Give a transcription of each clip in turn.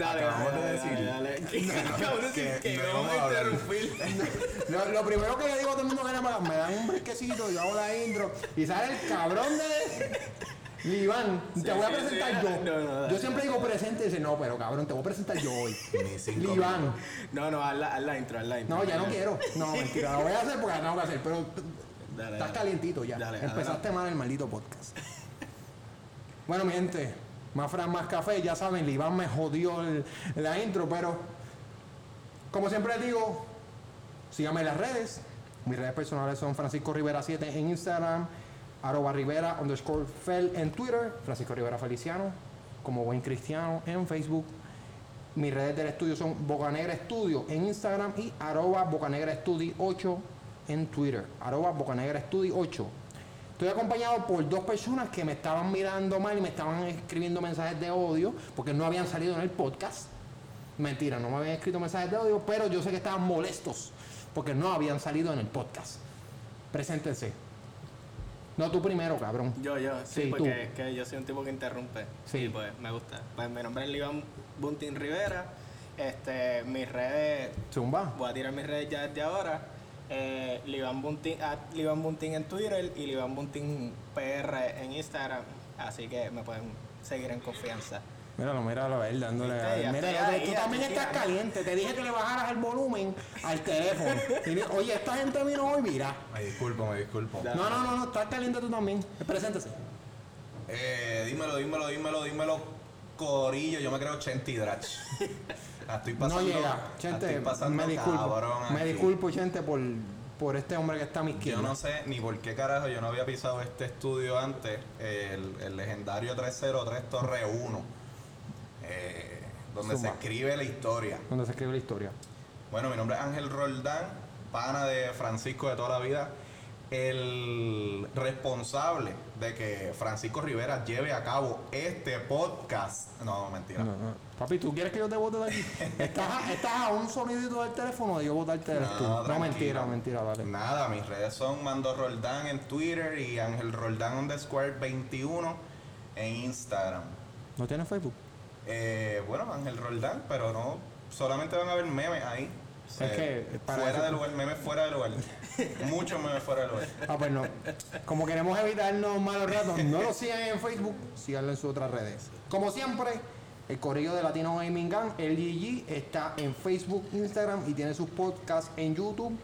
Dale, acabamos dale, de decir dale, dale. Acabo de decir que que no vamos a a interrumpir. Lo, lo primero que le digo a todo el mundo que más me dan un brisquecito, yo hago la intro y sale el cabrón de Iván, te Sí, voy a presentar sí. yo. No, no, dale, yo siempre digo presente y dice, no, pero cabrón, te voy a presentar yo hoy. Iván. No, no, haz la, haz la intro, haz la intro. No, ya no quiero. No, mentira, lo voy a hacer porque la tengo que hacer, pero Dale, estás dale. calientito ya. Dale, Empezaste mal el maldito podcast. bueno, mi gente, más fran, más café, ya saben, Iván me jodió el- la intro, pero como siempre digo, síganme en las redes. Mis redes personales son Francisco Rivera 7 en Instagram, arroba Rivera underscore Fel en Twitter, Francisco Rivera Feliciano, como buen cristiano en Facebook. Mis redes del estudio son Bocanegra Estudio en Instagram y arroba Bocanegra Estudio 8 en Twitter. Arroba Bocanegra Estudio 8. Estoy acompañado por dos personas que me estaban mirando mal y me estaban escribiendo mensajes de odio porque no habían salido en el podcast. Mentira, no me habían escrito mensajes de odio, pero yo sé que estaban molestos porque no habían salido en el podcast. Preséntense. No, tú primero, cabrón. Yo, yo, sí, Sí, porque tú. es que yo soy un tipo que interrumpe. Sí. Y pues me gusta. Pues mi nombre es Iván Buntin Rivera. Este, mis redes, Zumba. voy a tirar mis redes ya desde ahora. Eh, Livan Buntin, at Livan Buntin en Twitter y Livan Buntin PR en Instagram. Así que me pueden seguir en confianza. Míralo, míralo, él dándole. Mira, ahí, tú también estás caliente. Te dije que le bajaras el volumen al teléfono. Oye, esta gente vino hoy, mira. Me disculpo, me disculpo. No, no, no, no, estás caliente tú también. Preséntese. Eh, dímelo, dímelo, dímelo, dímelo, Corillo. Yo me creo Chenti Drach. La estoy No pasando. llega. la Chente, estoy pasando me disculpo. cabrón me disculpo, Chente, por, por este hombre que está a mi Yo izquierda. no sé ni por qué carajo yo no había pisado este estudio antes, el, el legendario 303 Torre 1, eh, donde se escribe la historia. Donde se escribe la historia. Bueno, mi nombre es Ángel Roldán, pana de Francisco de toda la vida, el responsable de que Francisco Rivera lleve a cabo este podcast. No, mentira. No, no. Papi, ¿tú quieres que yo te vote de aquí? estás, a, estás a un sonidito del teléfono de yo votarte del estudio. No, mentira, mentira, dale. Nada, mis redes son Mando Roldán en Twitter y Ángel Roldán underscore 21 en Instagram. ¿No tienes Facebook? Eh, bueno, Ángel Roldán, pero no, solamente van a ver memes ahí. Es que, para fuera eso- de lugar, memes fuera de lugar. Muchos memes fuera de lugar. Ah, pues no. Como queremos evitarnos malos ratos, no lo sigan en Facebook, síganlo en sus otras redes. Como siempre, el corrillo de Latino Gaming Gang, el GG, está en Facebook, Instagram y tiene sus podcasts en YouTube,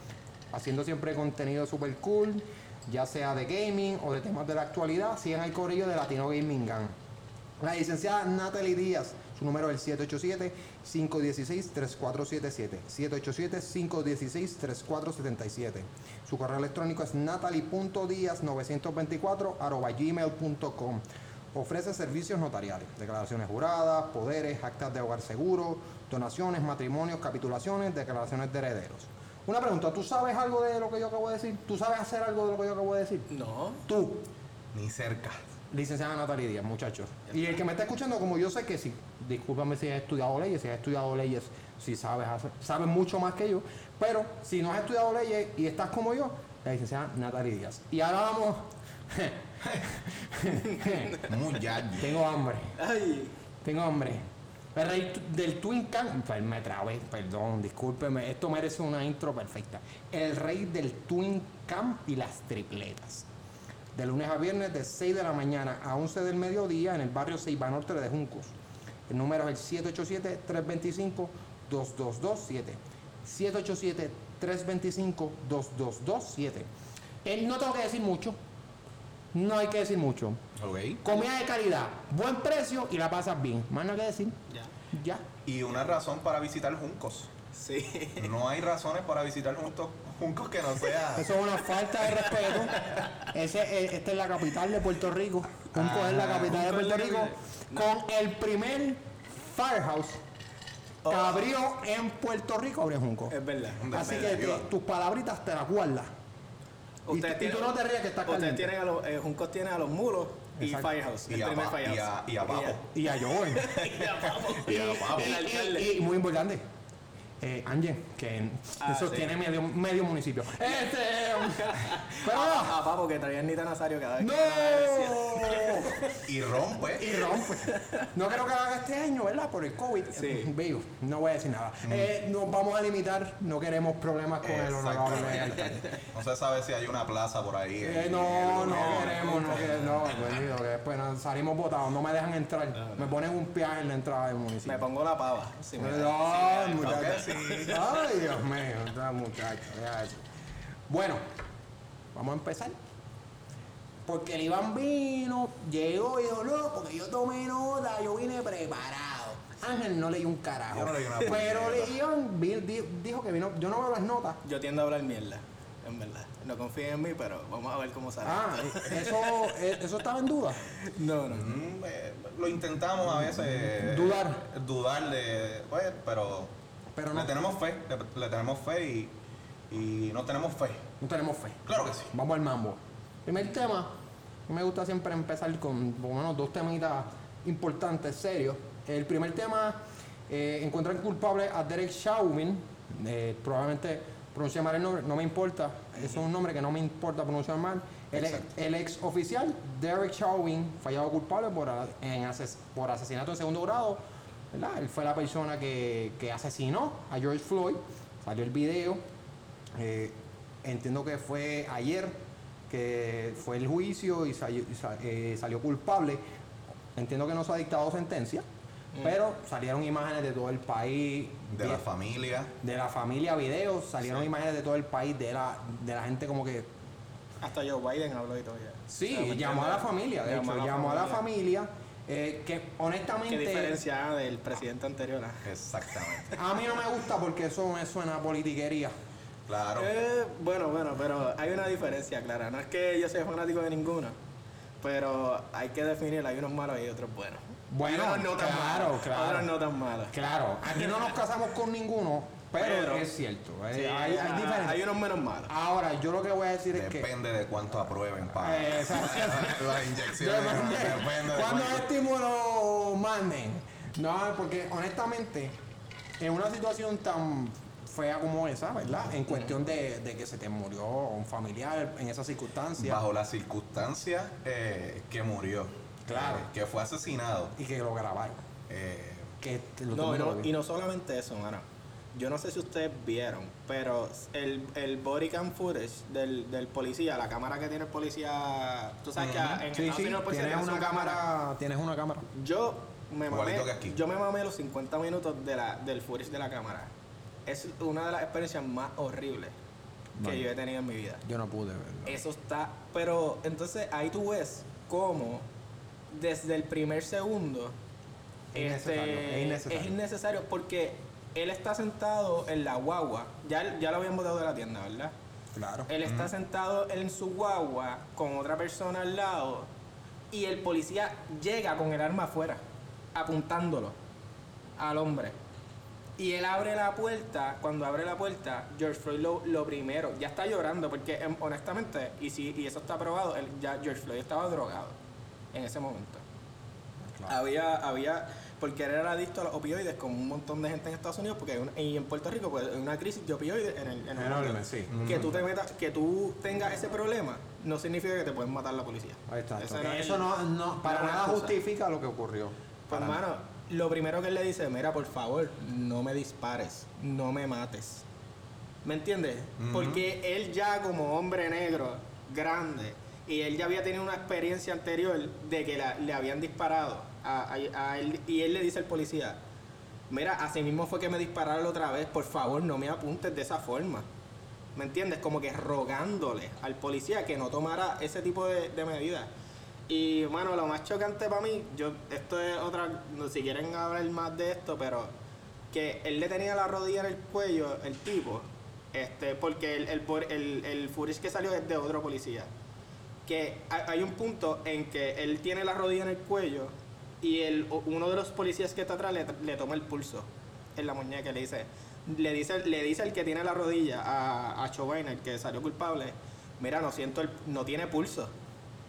haciendo siempre contenido super cool, ya sea de gaming o de temas de la actualidad. Sigan el corrillo de Latino Gaming Gang. La licenciada Natalie Díaz, su número es el 787-516-3477. 787-516-3477. Su correo electrónico es natalie.díaz924 arroba gmail.com. Ofrece servicios notariales, declaraciones juradas, poderes, actas de hogar seguro, donaciones, matrimonios, capitulaciones, declaraciones de herederos. Una pregunta, ¿tú sabes algo de lo que yo acabo de decir? ¿Tú sabes hacer algo de lo que yo acabo de decir? No, Tú, Ni cerca. Licenciada Natalia Díaz, muchachos. Y el que me está escuchando, como yo sé que sí, discúlpame si has estudiado leyes, si has estudiado leyes, si sabes hacer, sabes mucho más que yo, pero si no has estudiado leyes y estás como yo, la licenciada Natalia Díaz. Y ahora vamos. Muy. Tengo hambre, ay, tengo hambre. El rey del Twin Cam, pues me trabé, perdón, discúlpeme, esto merece una intro perfecta. El rey del Twin Cam y las tripletas. De lunes a viernes de 6 de la mañana a 11 del mediodía en el barrio Ceiba Norte de Juncos. El número es el 787-325-2227. 787-325-2227. Eh, no tengo que decir mucho. No hay que decir mucho. Comida de calidad, buen precio y la pasas bien. Más nada que decir. ya. Ya. Y una razón para visitar Juncos. Sí. No hay razones para visitar Juncos, Juncos que no sea. Eso es una falta de respeto. Ese, eh, esta es la capital de Puerto Rico. Junco es la capital de Puerto Rico. Con el primer firehouse que Oh. abrió en Puerto Rico, abrió Junco. Es verdad. Así es que tus palabritas te las guardas. Y, Ustedes tú- y tú no te rías que estás Ustedes caliente. tienen a los, eh, Juncos tiene a los mulos y Exacto. Firehouse, Y el a primer pa- y Firehouse. a- y a Papo. Y a Joel. Y a Papo. Y a Papo. El Y- alcalde. y, y muy importante, Eh, Ángel, que Ah, eso sí. tiene medio, medio municipio. Este, pero Ah, no, papá, porque traían Nita Nazario cada vez no. que. Y rompe. Y rompe. No creo que lo haga este año, ¿verdad? Por el COVID. Sí. Vivo, no voy a decir nada. Eh, nos vamos a limitar, no queremos problemas con el honorable alcalde. No se sabe si hay una plaza por ahí. Eh, en no, no queremos, no queremos, no, pues, que después nos salimos votados, no me dejan entrar, me ponen un peaje en la entrada del municipio. Me pongo la pava. si me- No, si me- muchacho. Ay, Dios mío, esta muchacha, deja eso. Bueno, vamos a empezar. Porque el Iván vino, llegó y dijo, no, porque yo tomé nota, yo vine preparado. Ángel no leyó un carajo. Yo no leí una pero Iván dijo que vino, yo no veo las notas. Yo tiendo a hablar mierda, en verdad. No confíen en mí, pero vamos a ver cómo sale. Ah, eso, eh, eso estaba en duda. No, no. Mm, eh, lo intentamos a veces. Dudar. Dudar de. Pues, pero. Pero no. Le tenemos fe. Le, le tenemos fe y. Y no tenemos fe. No tenemos fe. Claro que sí. Vamos al mambo. Primer tema, me gusta siempre empezar con por lo menos dos temitas importantes, serios. El primer tema, eh, encuentran culpable a Derek Chauvin, eh, probablemente pronuncié mal el nombre, no me importa, eso es un nombre que no me importa pronunciar mal. El, ex oficial Derek Chauvin, fallado culpable por, en ases- por asesinato de segundo grado, ¿verdad? Él fue la persona que, que asesinó a George Floyd, salió el video, eh, entiendo que fue ayer que fue el juicio y salió, y eh, salió culpable. Entiendo que no se ha dictado sentencia, pero salieron imágenes de todo el país, De la familia. de la familia, videos, salieron Sí. imágenes de todo el país, de la, de la gente como que Hasta Joe Biden habló y todo ya. Sí, O sea, ¿me llamó a la familia, de Llamó hecho, llamó a la familia, eh, que honestamente ¿Qué diferencia del presidente anterior? ah? Exactamente. a mí no me gusta porque eso me suena a politiquería. Claro. Eh, bueno, bueno, pero hay una diferencia clara. No es que yo sea fanático de ninguno, pero hay que definir, hay unos malos y otros buenos. Bueno, no tan claro, malos, claro. Otros no tan malos. Claro, aquí no nos casamos con ninguno, pero, Pero- es cierto, eh, Sí, hay, hay diferencias. hay unos menos malos. Ahora, yo lo que voy a decir es que Depende de cuánto aprueben para Eh, exacto. las inyecciones. Depende. Depende de Cuando cuánto. estímulo manden. No, porque honestamente, en una situación tan fea como esa, ¿verdad? En cuestión de, de que se te murió un familiar en esas circunstancias Bajo las circunstancias eh, que murió. Claro. Eh, que fue asesinado. y que lo grabaron. Eh, Que te- lo No, y no, y no solamente eso, mano. Yo no sé si ustedes vieron, pero el, el body cam footage del, del policía, la cámara que tiene el policía, tú sabes que en Sí, Estados sí, Unidos el policía tienes tiene una cámara, tienes una cámara. Yo me mamé, Igualito que aquí. yo me mamé los 50 minutos de la, del footage de la cámara. Es una de las experiencias más horribles que yo he tenido en mi vida. Yo no pude verlo. Eso está, pero entonces ahí tú ves cómo desde el primer segundo Es innecesario, este, es innecesario. es innecesario porque él está sentado en la guagua, ya, ya lo habían botado de la tienda, ¿verdad? Claro. Él está sentado en su guagua con otra persona al lado y el policía llega con el arma afuera, apuntándolo al hombre. Y él abre la puerta, cuando abre la puerta, George Floyd lo, lo primero, ya está llorando, porque em, honestamente, y si y eso está probado, él- ya George Floyd estaba drogado en ese momento. Claro. Había, había, porque él era adicto a los opioides, como un montón de gente en Estados Unidos, porque hay una- y en Puerto Rico, pues hay una crisis de opioides en el, en el Enorme, mundo. sí. Que tú te metas, que tú tengas ese problema, no significa que te pueden matar la policía. Ahí está. Eso no, no- para nada justifica lo que ocurrió. Pues, hermano, lo primero que él le dice, mira, por favor, no me dispares, no me mates. ¿Me entiendes? Porque él ya como hombre negro, grande, y él ya había tenido una experiencia anterior de que la- le habían disparado a, a- a él, y él le dice al policía, mira, así mismo fue que me dispararon otra vez, por favor, no me apuntes de esa forma. ¿Me entiendes? Como que rogándole al policía que no tomara ese tipo de, de medidas. Y, mano, lo más chocante para mí, yo, esto es otra, no si quieren hablar más de esto, pero que él le tenía la rodilla en el cuello, el tipo, este, porque el, el, el, el footage que salió es de otro policía. Que hay un punto en que él tiene la rodilla en el cuello y el, uno de los policías que está atrás le, le toma el pulso en la muñeca le dice, le dice, le dice el que tiene la rodilla a, a Chauvin, el que salió culpable, mira, no siento el, no tiene pulso.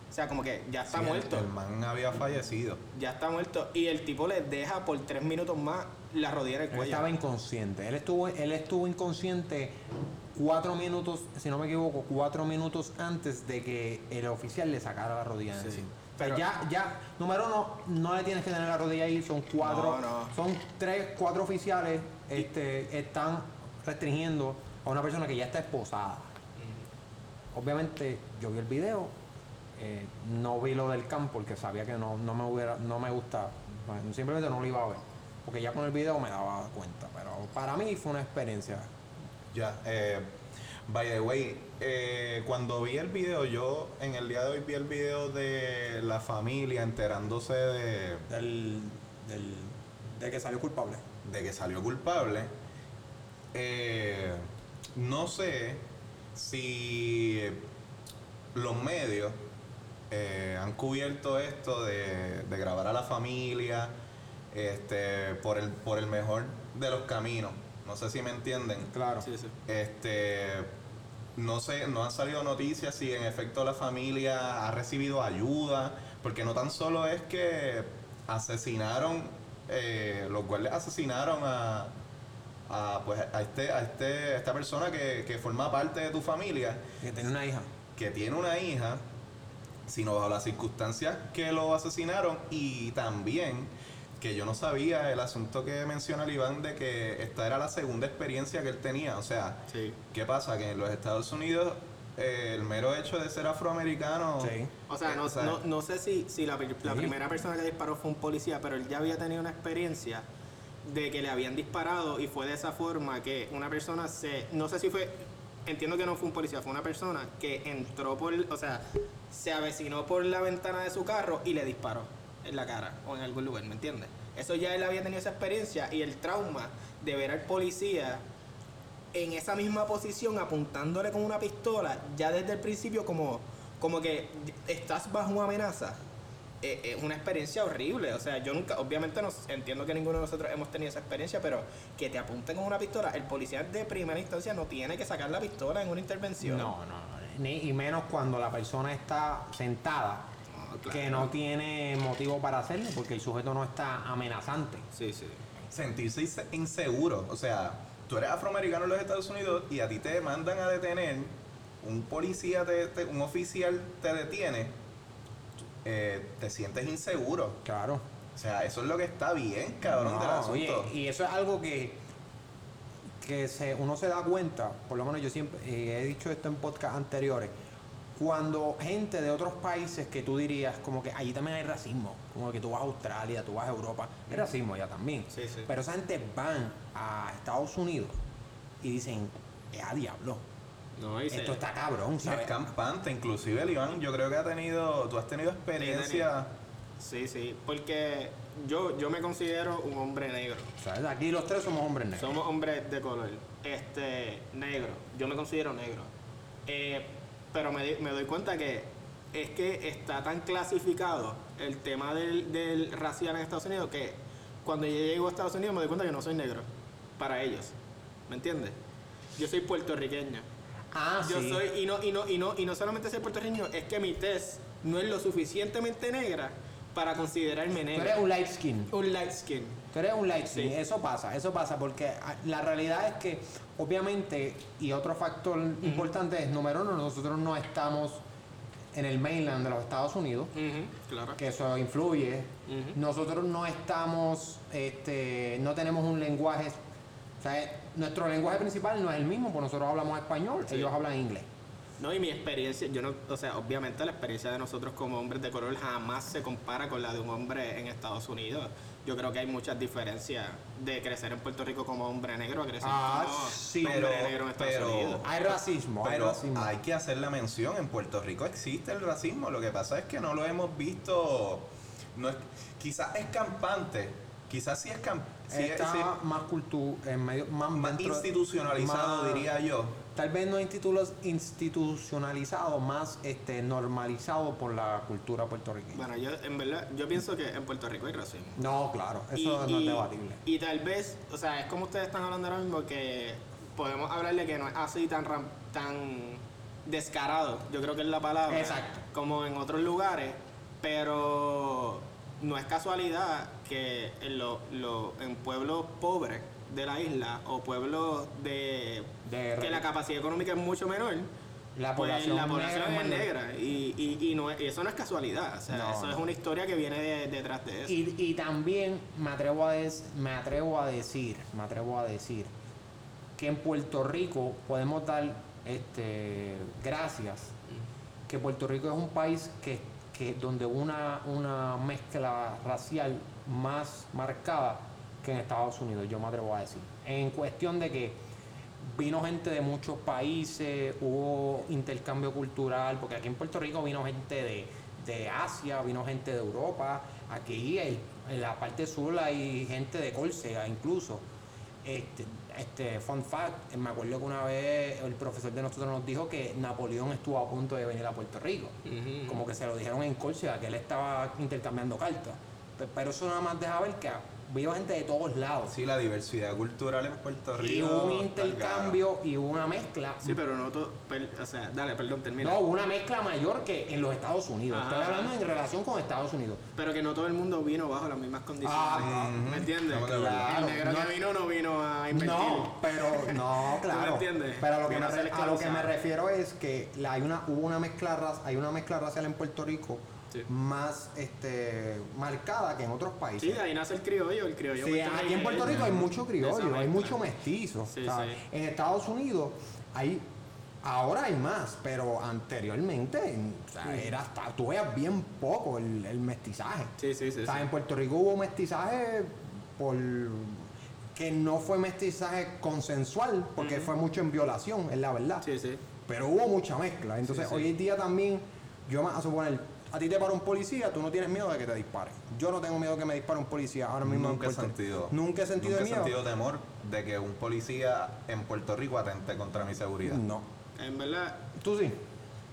O sea, como que ya está Sí, muerto. El, man había fallecido. Ya está muerto. Y el tipo le deja por tres minutos más la rodilla en el Él cuello. estaba inconsciente. Él estuvo, él estuvo inconsciente cuatro minutos, si no me equivoco, cuatro minutos antes de que el oficial le sacara la rodilla Sí. encima. Pero- ya, ya, número uno, no le tienes que tener la rodilla ahí, son cuatro, No, no. son tres, cuatro oficiales, este, están restringiendo a una persona que ya está esposada. Obviamente, yo vi el video, eh, no vi lo del campo porque sabía que no, no me hubiera, no me gusta, simplemente no lo iba a ver. Porque ya con el video me daba cuenta. Pero para mí fue una experiencia. Ya, eh, by the way, eh, cuando vi el video, yo en el día de hoy vi el video de la familia enterándose de, Del, del, de que salió culpable. de que salió culpable. Eh, no sé si los medios eh, han cubierto esto de, de grabar a la familia este, por, el, por el mejor de los caminos. No sé si me entienden. Claro. Sí, sí. Este, no sé, no han salido noticias si en efecto la familia ha recibido ayuda, porque no tan solo es que asesinaron, eh, los guardias asesinaron a, a, pues, a, este, a, este, a esta persona que, que forma parte de tu familia, Que tenía una hija. que tiene una hija, sino bajo las circunstancias que lo asesinaron y también que yo no sabía el asunto que menciona el Iván de que esta era la segunda experiencia que él tenía, o sea, Sí. ¿Qué pasa? Que en los Estados Unidos eh, el mero hecho de ser afroamericano... Sí. O sea, no, eh, no, no sé si, si la, pri- la Sí. primera persona que disparó fue un policía, pero él ya había tenido una experiencia de que le habían disparado y fue de esa forma que una persona se... No sé si fue... Entiendo que no fue un policía, fue una persona que entró por... O sea, se avecinó por la ventana de su carro y le disparó en la cara o en algún lugar, ¿me entiendes? Eso ya él había tenido esa experiencia y el trauma de ver al policía en esa misma posición apuntándole con una pistola, ya desde el principio como, como que estás bajo amenaza. Eh, Es una experiencia horrible, o sea, yo nunca, obviamente no entiendo que ninguno de nosotros hemos tenido esa experiencia, pero que te apunten con una pistola, el policía de primera instancia no tiene que sacar la pistola en una intervención. No, no, no. Ni, y menos cuando la persona está sentada, claro. que no tiene motivo para hacerlo, porque el sujeto no está amenazante. Sí, sí. sentirse inse- inseguro. O sea, tú eres afroamericano en los Estados Unidos y a ti te mandan a detener, un policía, te- te- un oficial te detiene, eh, te sientes inseguro. Claro. O sea, eso es lo que está bien, cabrón, No, del asunto. oye, y eso es algo que, que se, uno se da cuenta, por lo menos yo siempre eh, he dicho esto en podcast anteriores, cuando gente de otros países que tú dirías como que allí también hay racismo, como que tú vas a Australia, tú vas a Europa, hay racismo allá también. Sí, sí. Pero esa gente van a Estados Unidos y dicen, es a diablo, No, y se- esto está cabrón, Sí, es ¿sabes? campante, inclusive el Iván, yo creo que ha tenido, tú has tenido experiencia, Sí, sí, porque yo, yo me considero un hombre negro. ¿Sabes? Aquí los tres somos hombres negros. Somos hombres de color. Este, negro. Yo me considero negro. Eh, pero me, me doy cuenta que es que está tan clasificado el tema del, del racial en Estados Unidos que cuando yo llego a Estados Unidos me doy cuenta que no soy negro. Para ellos. ¿Me entiendes? Yo soy puertorriqueño. Ah, Yo sí. soy, y no, y no, y no, y no solamente soy puertorriqueño, es que mi tez no es lo suficientemente negra para considerarme negro. un light skin. Un light skin. Tú eres un skin, Sí. eso pasa, eso pasa, porque ah, la realidad es que, obviamente, y otro factor importante es, número uno, nosotros no estamos en el mainland de los Estados Unidos, claro. que eso influye. Nosotros no estamos, este, no tenemos un lenguaje, o sea, nuestro lenguaje principal no es el mismo, porque nosotros hablamos español, Sí. ellos hablan inglés. No, y mi experiencia, yo no, o sea, obviamente la experiencia de nosotros como hombres de color jamás se compara con la de un hombre en Estados Unidos. Yo creo que hay muchas diferencias de crecer en Puerto Rico como hombre negro a crecer Ah, como sí, hombre pero- negro en Estados pero- Unidos. Hay racismo, hay pero racismo. hay que hacer la mención, en Puerto Rico existe el racismo, lo que pasa es que no lo hemos visto, no es, quizás es campante, quizás sí es, cam- sí es- Está sí- más cultura, en medio, más, más dentro- institucionalizado, más- diría yo. Tal vez no institulos- institucionalizado, más este, normalizado por la cultura puertorriqueña. Bueno, yo en verdad, yo pienso que en Puerto Rico hay racismo. No, claro, eso Y- no es y- debatible. Y tal vez, o sea, es como ustedes están hablando ahora mismo que podemos hablarle que no es así tan ram- tan descarado, yo creo que es la palabra. Exacto. Como en otros lugares, pero no es casualidad que en, lo- lo- en pueblos pobres de la isla o pueblos de, De que la capacidad económica es mucho menor, La pues población la población negra es menor. negra y, y- y no es- y eso no es casualidad, o sea, No, eso no. es una historia que viene de- detrás de eso. Y, y también me atrevo, a des- me atrevo a decir, me atrevo a decir que en Puerto Rico podemos dar este, gracias que Puerto Rico es un país que, que donde una, una mezcla racial más marcada que en Estados Unidos, yo me atrevo a decir. En cuestión de que vino gente de muchos países, hubo intercambio cultural, porque aquí en Puerto Rico vino gente de, de Asia, vino gente de Europa, aquí en, en la parte sur hay gente de Córcega incluso. Este, este, fun fact, me acuerdo que una vez el profesor de nosotros nos dijo que Napoleón estuvo a punto de venir a Puerto Rico. Como que se lo dijeron en Córcega, que él estaba intercambiando cartas. Pe- Pero eso nada más deja ver que vino gente de todos lados. Sí, la diversidad cultural en Puerto Rico. Y hubo un intercambio y hubo una mezcla. Sí, pero no todo, per- o sea, dale, perdón, termina. No, hubo una mezcla mayor que en los Estados Unidos. Ajá. Estoy hablando en relación con Estados Unidos. Pero que no todo el mundo vino bajo las mismas condiciones. Ah, ¿Me entiendes? Estamos de acuerdo. el negro Claro, que vino no vino a invertir. No, pero no, claro. entiendes? Pero a lo que, me, a a lo que me refiero es que la- hay una, hubo una mezcla hay una mezcla racial en Puerto Rico Sí. más este, marcada que en otros países. Sí, de ahí nace el criollo, el criollo. Sí, aquí en Puerto Rico hay mucho criollo, hay mucho mestizo. Sí. En Estados Unidos hay, ahora hay más, pero anteriormente en- o sea, era hasta, tú veas bien poco el, el mestizaje. Sí, sí, sí. O sea, sí. en Puerto Rico hubo mestizaje por que no fue mestizaje consensual, porque fue mucho en violación, es la verdad. Sí, sí. Pero hubo mucha mezcla. Entonces, hoy en día también, yo me a suponer, a ti te para un policía, tú no tienes miedo de que te dispare. Yo no tengo miedo de que me dispare un policía ahora mismo. Nunca he sentido. Nunca he sentido nunca de he miedo. sentido temor de que un policía en Puerto Rico atente contra mi seguridad. No. En verdad. Tú sí.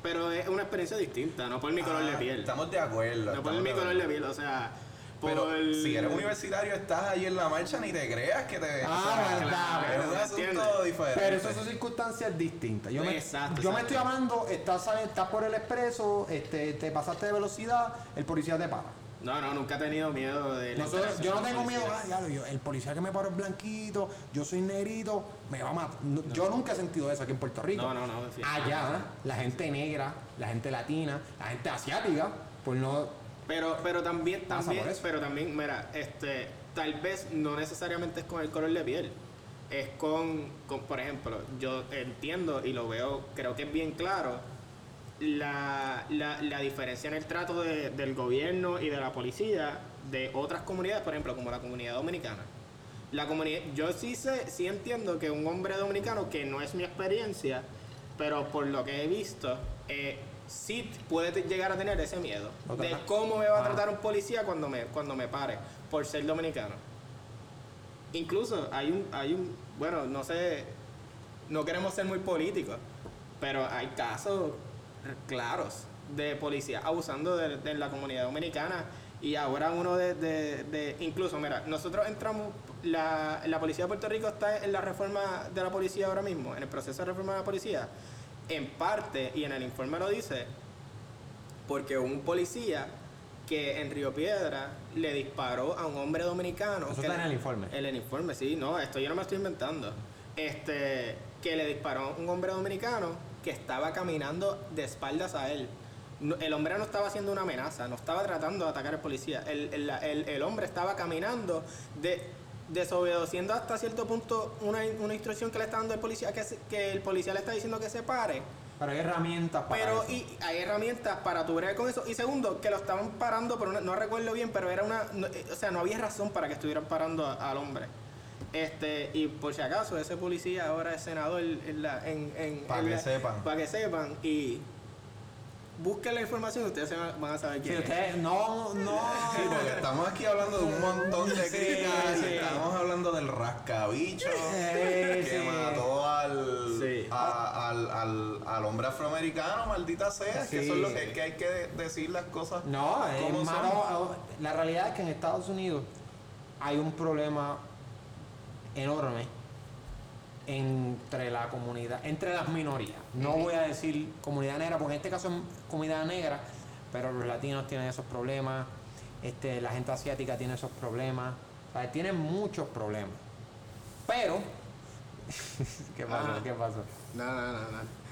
Pero es una experiencia distinta, no por mi color de Ah, piel. Estamos de acuerdo. No por mi color de piel, o sea. Pero si eres universitario, estás ahí en la marcha, ni te creas que te. Ah, verdad, es un ¿me asunto diferente. Pero eso son circunstancias distintas. Yo me, Exacto, yo me estoy hablando, estás, estás por el expreso, este, te pasaste de velocidad, el policía te para. No, no, nunca he tenido miedo de. la Nosotros- yo no tengo miedo, ah, yo- el policía que me paró es blanquito, yo soy negrito, me va a matar. No, Yo nunca he sentido eso aquí en Puerto Rico. No, no, no. Allá, la gente negra, la gente latina, la gente asiática, pues no. Pero, pero también, también, pero también, mira, este, tal vez no necesariamente es con el color de piel. Es con, con, por ejemplo, yo entiendo y lo veo, creo que es bien claro, la, la, la diferencia en el trato de- del gobierno y de la policía de otras comunidades, por ejemplo, como la comunidad dominicana. La comunidad, yo sí sé, sí entiendo que un hombre dominicano, que no es mi experiencia, pero por lo que he visto, eh, sí puede llegar a tener ese miedo de cómo me va a tratar un policía cuando me, cuando me pare por ser dominicano. Incluso hay un, hay un, bueno, no sé, no queremos ser muy políticos, pero hay casos claros de policías abusando de, de la comunidad dominicana y ahora uno de, de- de- incluso, mira, nosotros entramos, la, la policía de Puerto Rico está en la reforma de la policía ahora mismo, en el proceso de reforma de la policía, en parte, y en el informe lo dice, porque un policía que en Río Piedra le disparó a un hombre dominicano. Eso que está en el informe. En el informe, sí, no, esto yo no me estoy inventando. Este, que le disparó a un hombre dominicano que estaba caminando de espaldas a él. No- el hombre no estaba haciendo una amenaza, no estaba tratando de atacar al policía. El, el- el- el hombre estaba caminando, de, desobedeciendo hasta cierto punto una, una instrucción que le está dando el policía, que, se- que el policía le está diciendo que se pare. Pero hay herramientas para Pero eso. y hay herramientas para tu bregar con eso. Y segundo, que lo estaban parando, pero no recuerdo bien, pero era una. no- eh, o sea, no había razón para que estuvieran parando a- al hombre. Este, y por si acaso, ese policía ahora es senador en la. En, en, Pa' en que la- sepan. Para que sepan. Y busquen la información y ustedes van a saber quién es. ustedes no, no. Sí, porque estamos aquí hablando de un montón de Sí, críticas. sí. Estamos hablando del rascabicho Sí, que sí. mató al, Sí. a- al, al, al hombre afroamericano, maldita sea. Que Sí. eso es lo que, que hay que decir las cosas. No, es como malo. La realidad es que en Estados Unidos hay un problema enorme entre la comunidad, entre las minorías. No voy a decir comunidad negra, porque en este caso es comunidad negra, pero los latinos tienen esos problemas, este, la gente asiática tiene esos problemas, o sea, tienen muchos problemas. Pero, ¿qué pasó? Ah. ¿Qué pasó? No, no, no, no.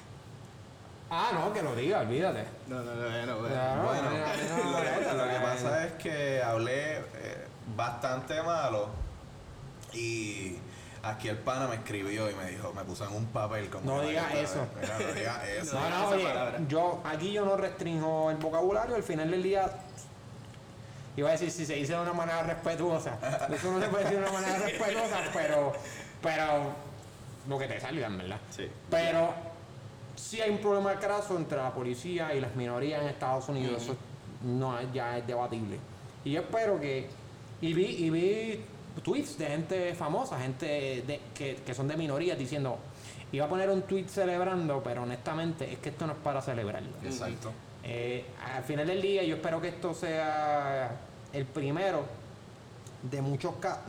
Ah, no, que lo diga, olvídate. No, no, no, no, no. Claro, Bueno, no, no, lo, que, lo pasa es que hablé eh, bastante malo y aquí el pana me escribió y me dijo, me puso en un papel como... No digas "Oye, eso". mira, no digas eso. No, no, oye, yo aquí yo no restringo el vocabulario, al final del día iba a decir si se dice de una manera respetuosa. Eso no se puede decir de una manera respetuosa, pero pero lo que te salga, en verdad. Sí. Pero sí hay un problema craso entre la policía y las minorías en Estados Unidos, eso no ya es debatible. Y yo espero que y vi y vi tweets de gente famosa, gente de- que, que son de minorías diciendo iba a poner un tweet celebrando, pero honestamente es que esto no es para celebrarlo. Exacto. Eh, al final del día yo espero que esto sea el primero de muchos casos,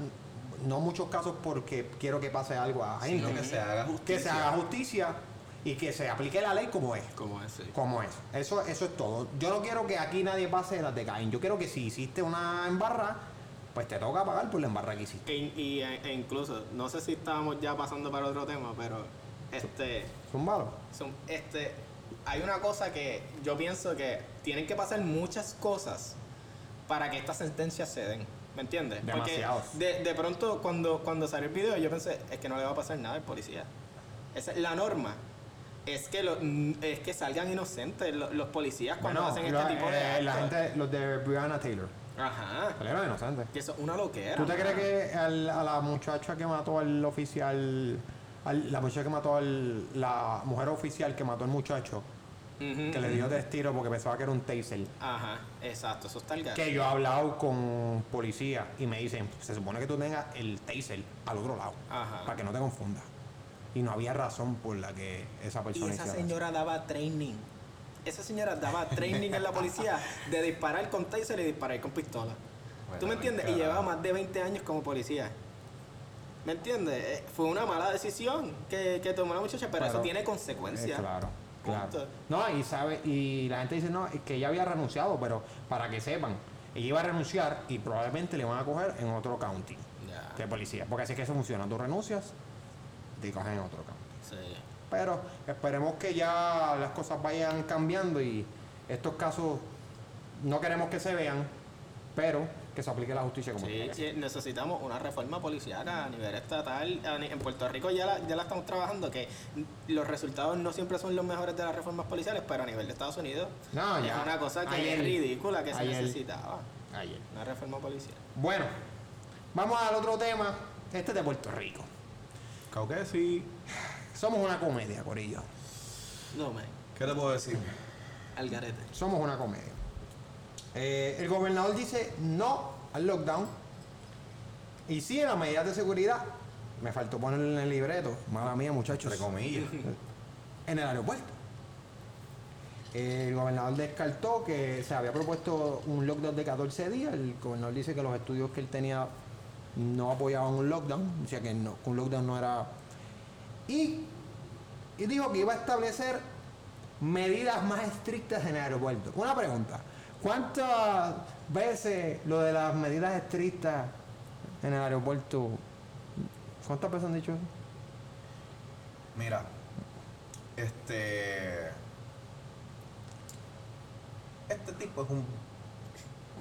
no muchos casos porque quiero que pase algo a gente, Sino que se haga justicia. que se haga justicia y que se aplique la ley como es. Como ese. Como es. Eso, eso es todo. Yo no quiero que aquí nadie pase las de Caín. Yo quiero que si hiciste una embarra, pues te toca pagar por la embarra que hiciste. E, y, e incluso, no sé si estábamos ya pasando para otro tema, pero este, son, este, hay una cosa que yo pienso que tienen que pasar muchas cosas para que estas sentencias se den. ¿Me entiendes? Demasiados. Porque de, de pronto cuando, cuando salió el video yo pensé, es que no le va a pasar nada al policía. Esa es la norma. Es que, lo- es que salgan inocentes los, los policías cuando Bueno, hacen lo- este tipo de eh, la gente, los de Brianna Taylor, Ajá. salieron inocentes. Que eso es una loquera. ¿Tú te crees que al- a la muchacha que mató al oficial, al- la muchacha que mató al, la mujer oficial que mató al muchacho, Ujú, que le dio tres tiros porque pensaba que era un taser? Ajá, exacto, eso está el gato. Que yo he hablado con policía y me dicen, se supone que tú tengas el taser al otro lado, Ajá. para que no te confundas. Y no había razón por la que esa Y persona esa hiciera eso. señora daba training. Esa señora daba training en la policía de disparar con taser y disparar con pistola. ¿Tú me entiendes? Y llevaba más de 20 años como policía. ¿Me entiendes? Eh, Fue una mala decisión que, que tomó la muchacha, pero, eso tiene consecuencias. Eh, claro, claro. Punto. No, y sabe, y la gente dice, no, es que ella había renunciado, pero para que sepan, ella iba a renunciar y probablemente le van a coger en otro county Ya. de policía. Porque así es que eso funciona. Tú renuncias, te cogen en otro county. Pero esperemos que ya las cosas vayan cambiando y estos casos no queremos que se vean, pero que se aplique la justicia como Sí, sí, necesitamos una reforma policial a nivel estatal. En Puerto Rico ya la, ya la estamos trabajando, que los resultados no siempre son los mejores de las reformas policiales, pero a nivel de Estados Unidos No, es ya. una cosa que Ayer- es ridícula que se necesitaba. Ayer. Una reforma policial. Bueno, vamos al otro tema. Este es de Puerto Rico. Creo que sí. Somos una comedia, Corillo. No, man. ¿Qué te puedo decir? Al garete. Somos una comedia. Eh, el gobernador dice no al lockdown. Y sí a las medidas de seguridad. Me faltó ponerlo en el libreto. Mala mía, muchachos. Entre comillas. en el aeropuerto. El gobernador descartó que se había propuesto un lockdown de 14 días. El gobernador dice que los estudios que él tenía no apoyaban un lockdown, que, no, que un lockdown no era... Y, y dijo que iba a establecer medidas más estrictas en el aeropuerto. Una pregunta, ¿cuántas veces lo de las medidas estrictas en el aeropuerto, cuántas veces han dicho eso? Mira, este. Este tipo es un.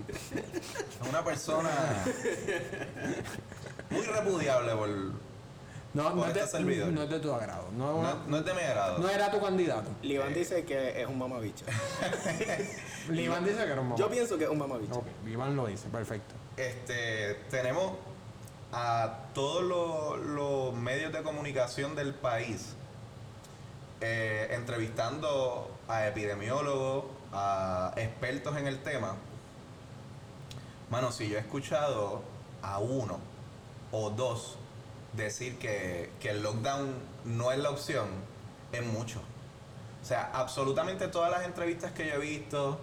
Es una persona. Muy repudiable por. No, no, Por es de, este servidor. no es de tu agrado. No, No, no es de mi agrado. no era tu candidato. Liván Eh. dice que es un mamabicho. Iván dice que era un mamá. Yo pienso que es un mamabicho. Ok, Iván lo dice, perfecto. Este, tenemos a todos los, los medios de comunicación del país eh, entrevistando a epidemiólogos, a expertos en el tema. Mano, si yo he escuchado a uno o dos decir que, que el lockdown no es la opción, es mucho. O sea, absolutamente todas las entrevistas que yo he visto,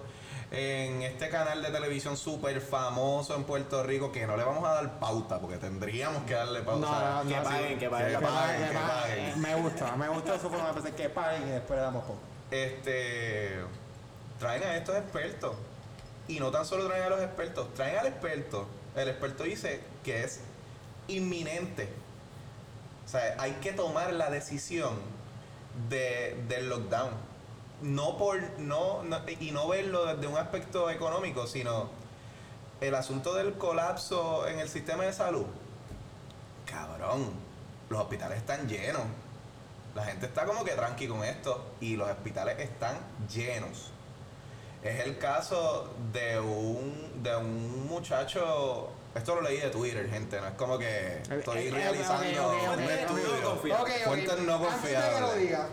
en este canal de televisión súper famoso en Puerto Rico que no le vamos a dar pauta porque tendríamos que darle pauta. No, no, que no, paguen, sí. que paguen. Que paguen, Que que paguen. Me gusta, me gusta su forma de pensar que paguen y después le damos poco. Este traen a estos expertos. Y no tan solo traen a los expertos, traen al experto. El experto dice que es inminente. O sea, hay que tomar la decisión de, del lockdown. No por no, y no verlo desde un aspecto económico, sino el asunto del colapso en el sistema de salud. Cabrón, los hospitales están llenos. La gente está como que tranqui con esto y los hospitales están llenos. Es el caso de un, de un muchacho. Esto lo leí de Twitter, gente. No es como que estoy Eh, realizando ok, ok, ok, un estudio. Fuentes no Antes de que lo confiables. diga,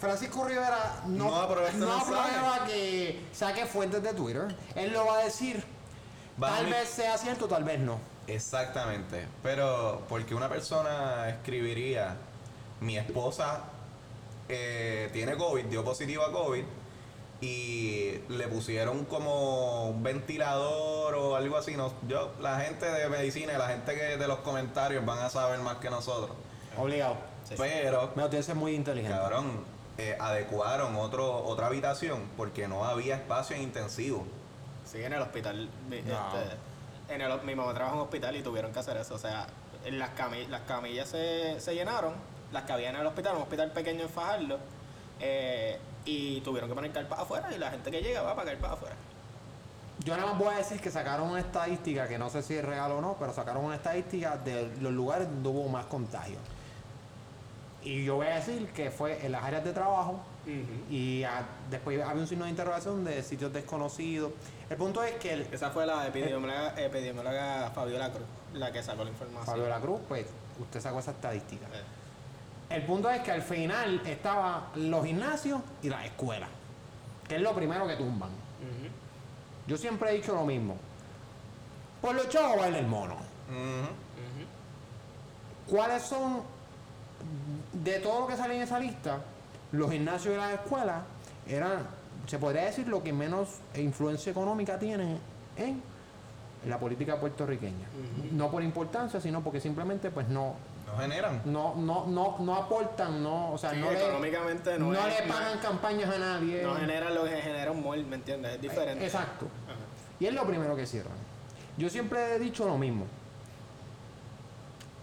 Francisco Rivera no, No aprueba este no aprueba que saque fuentes de Twitter. Él lo va a decir. Va a tal mi- vez sea cierto, tal vez no. Exactamente. Pero porque una persona escribiría, mi esposa eh, tiene COVID, dio positivo a COVID y le pusieron como un ventilador o algo así. No, yo, la gente de medicina y la gente que de los comentarios van a saber más que nosotros. Obligado. Sí, sí. Pero, Me que ser muy inteligente. cabrón, eh, adecuaron otro, otra habitación porque no había espacio en intensivo. Sí, en el hospital. mi- No. este, en el, mi mamá trabaja en un hospital y tuvieron que hacer eso. O sea, en las, cami- las camillas se, se llenaron, las que había en el hospital, un hospital pequeño en Fajardo, eh, y tuvieron que poner carpas afuera y la gente que llega va a pagar para afuera. Yo nada más voy a decir que sacaron una estadística, que no sé si es real o no, pero sacaron una estadística de los lugares donde hubo más contagios. Y yo voy a decir que fue en las áreas de trabajo y después había un signo de interrogación de sitios desconocidos. El punto es que el, Esa fue la epidemióloga, epidemióloga Fabiola Cruz, la que sacó la información. Fabio de la Cruz, pues usted sacó esa estadística. Eh, El punto es que al final estaban los gimnasios y las escuelas, que es lo primero que tumban. Yo siempre he dicho lo mismo. Por los chavos baila el mono. ¿Cuáles son, de todo lo que sale en esa lista, los gimnasios y las escuelas eran, se podría decir, lo que menos influencia económica tienen en la política puertorriqueña? No por importancia, sino porque simplemente pues no, No generan. no, no, no, no aportan, no, o sea, Sí, no le, económicamente no, no es- le no pagan campañas a nadie. No genera lo que genera un mall, ¿me entiendes? Es diferente. Exacto. Ajá. Y es lo primero que cierran. Yo siempre he dicho lo mismo.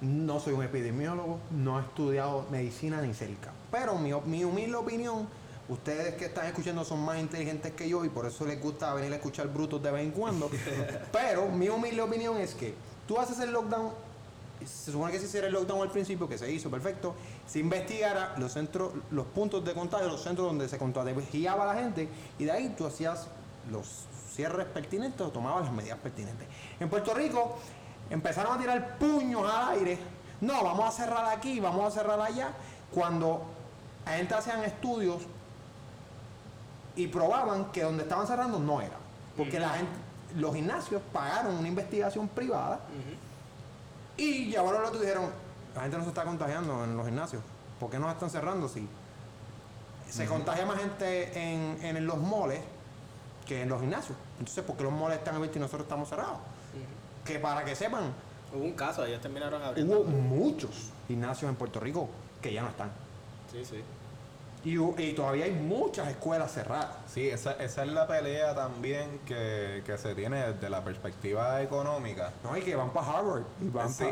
No soy un epidemiólogo, no he estudiado medicina ni cerca. Pero mi, op- mi humilde opinión, ustedes que están escuchando son más inteligentes que yo y por eso les gusta venir a escuchar brutos de vez en cuando. Pero mi humilde opinión es que tú haces el lockdown, se supone que se hiciera el lockdown al principio, que se hizo, perfecto, se investigara los centros, los puntos de contagio, los centros donde se contagiaba la gente y de ahí tú hacías los cierres pertinentes o tomabas las medidas pertinentes. En Puerto Rico empezaron a tirar puños al aire. No, vamos a cerrar aquí, vamos a cerrar allá. Cuando a gente hacían estudios y probaban que donde estaban cerrando no era. Porque la gente, los gimnasios pagaron una investigación privada y llevaron lo y dijeron, la gente no se está contagiando en los gimnasios. ¿Por qué no están cerrando si se contagia más gente en, en los moles que en los gimnasios? Entonces, ¿por qué los moles están abiertos y nosotros estamos cerrados? Que para que sepan, Hubo un caso, ellos terminaron abriendo. hubo muchos gimnasios en Puerto Rico que ya no están. Sí, sí. Y, y todavía hay muchas escuelas cerradas. Sí, esa, esa es la pelea también que, que se tiene desde la perspectiva económica. No, y que van para Harvard y van Sí.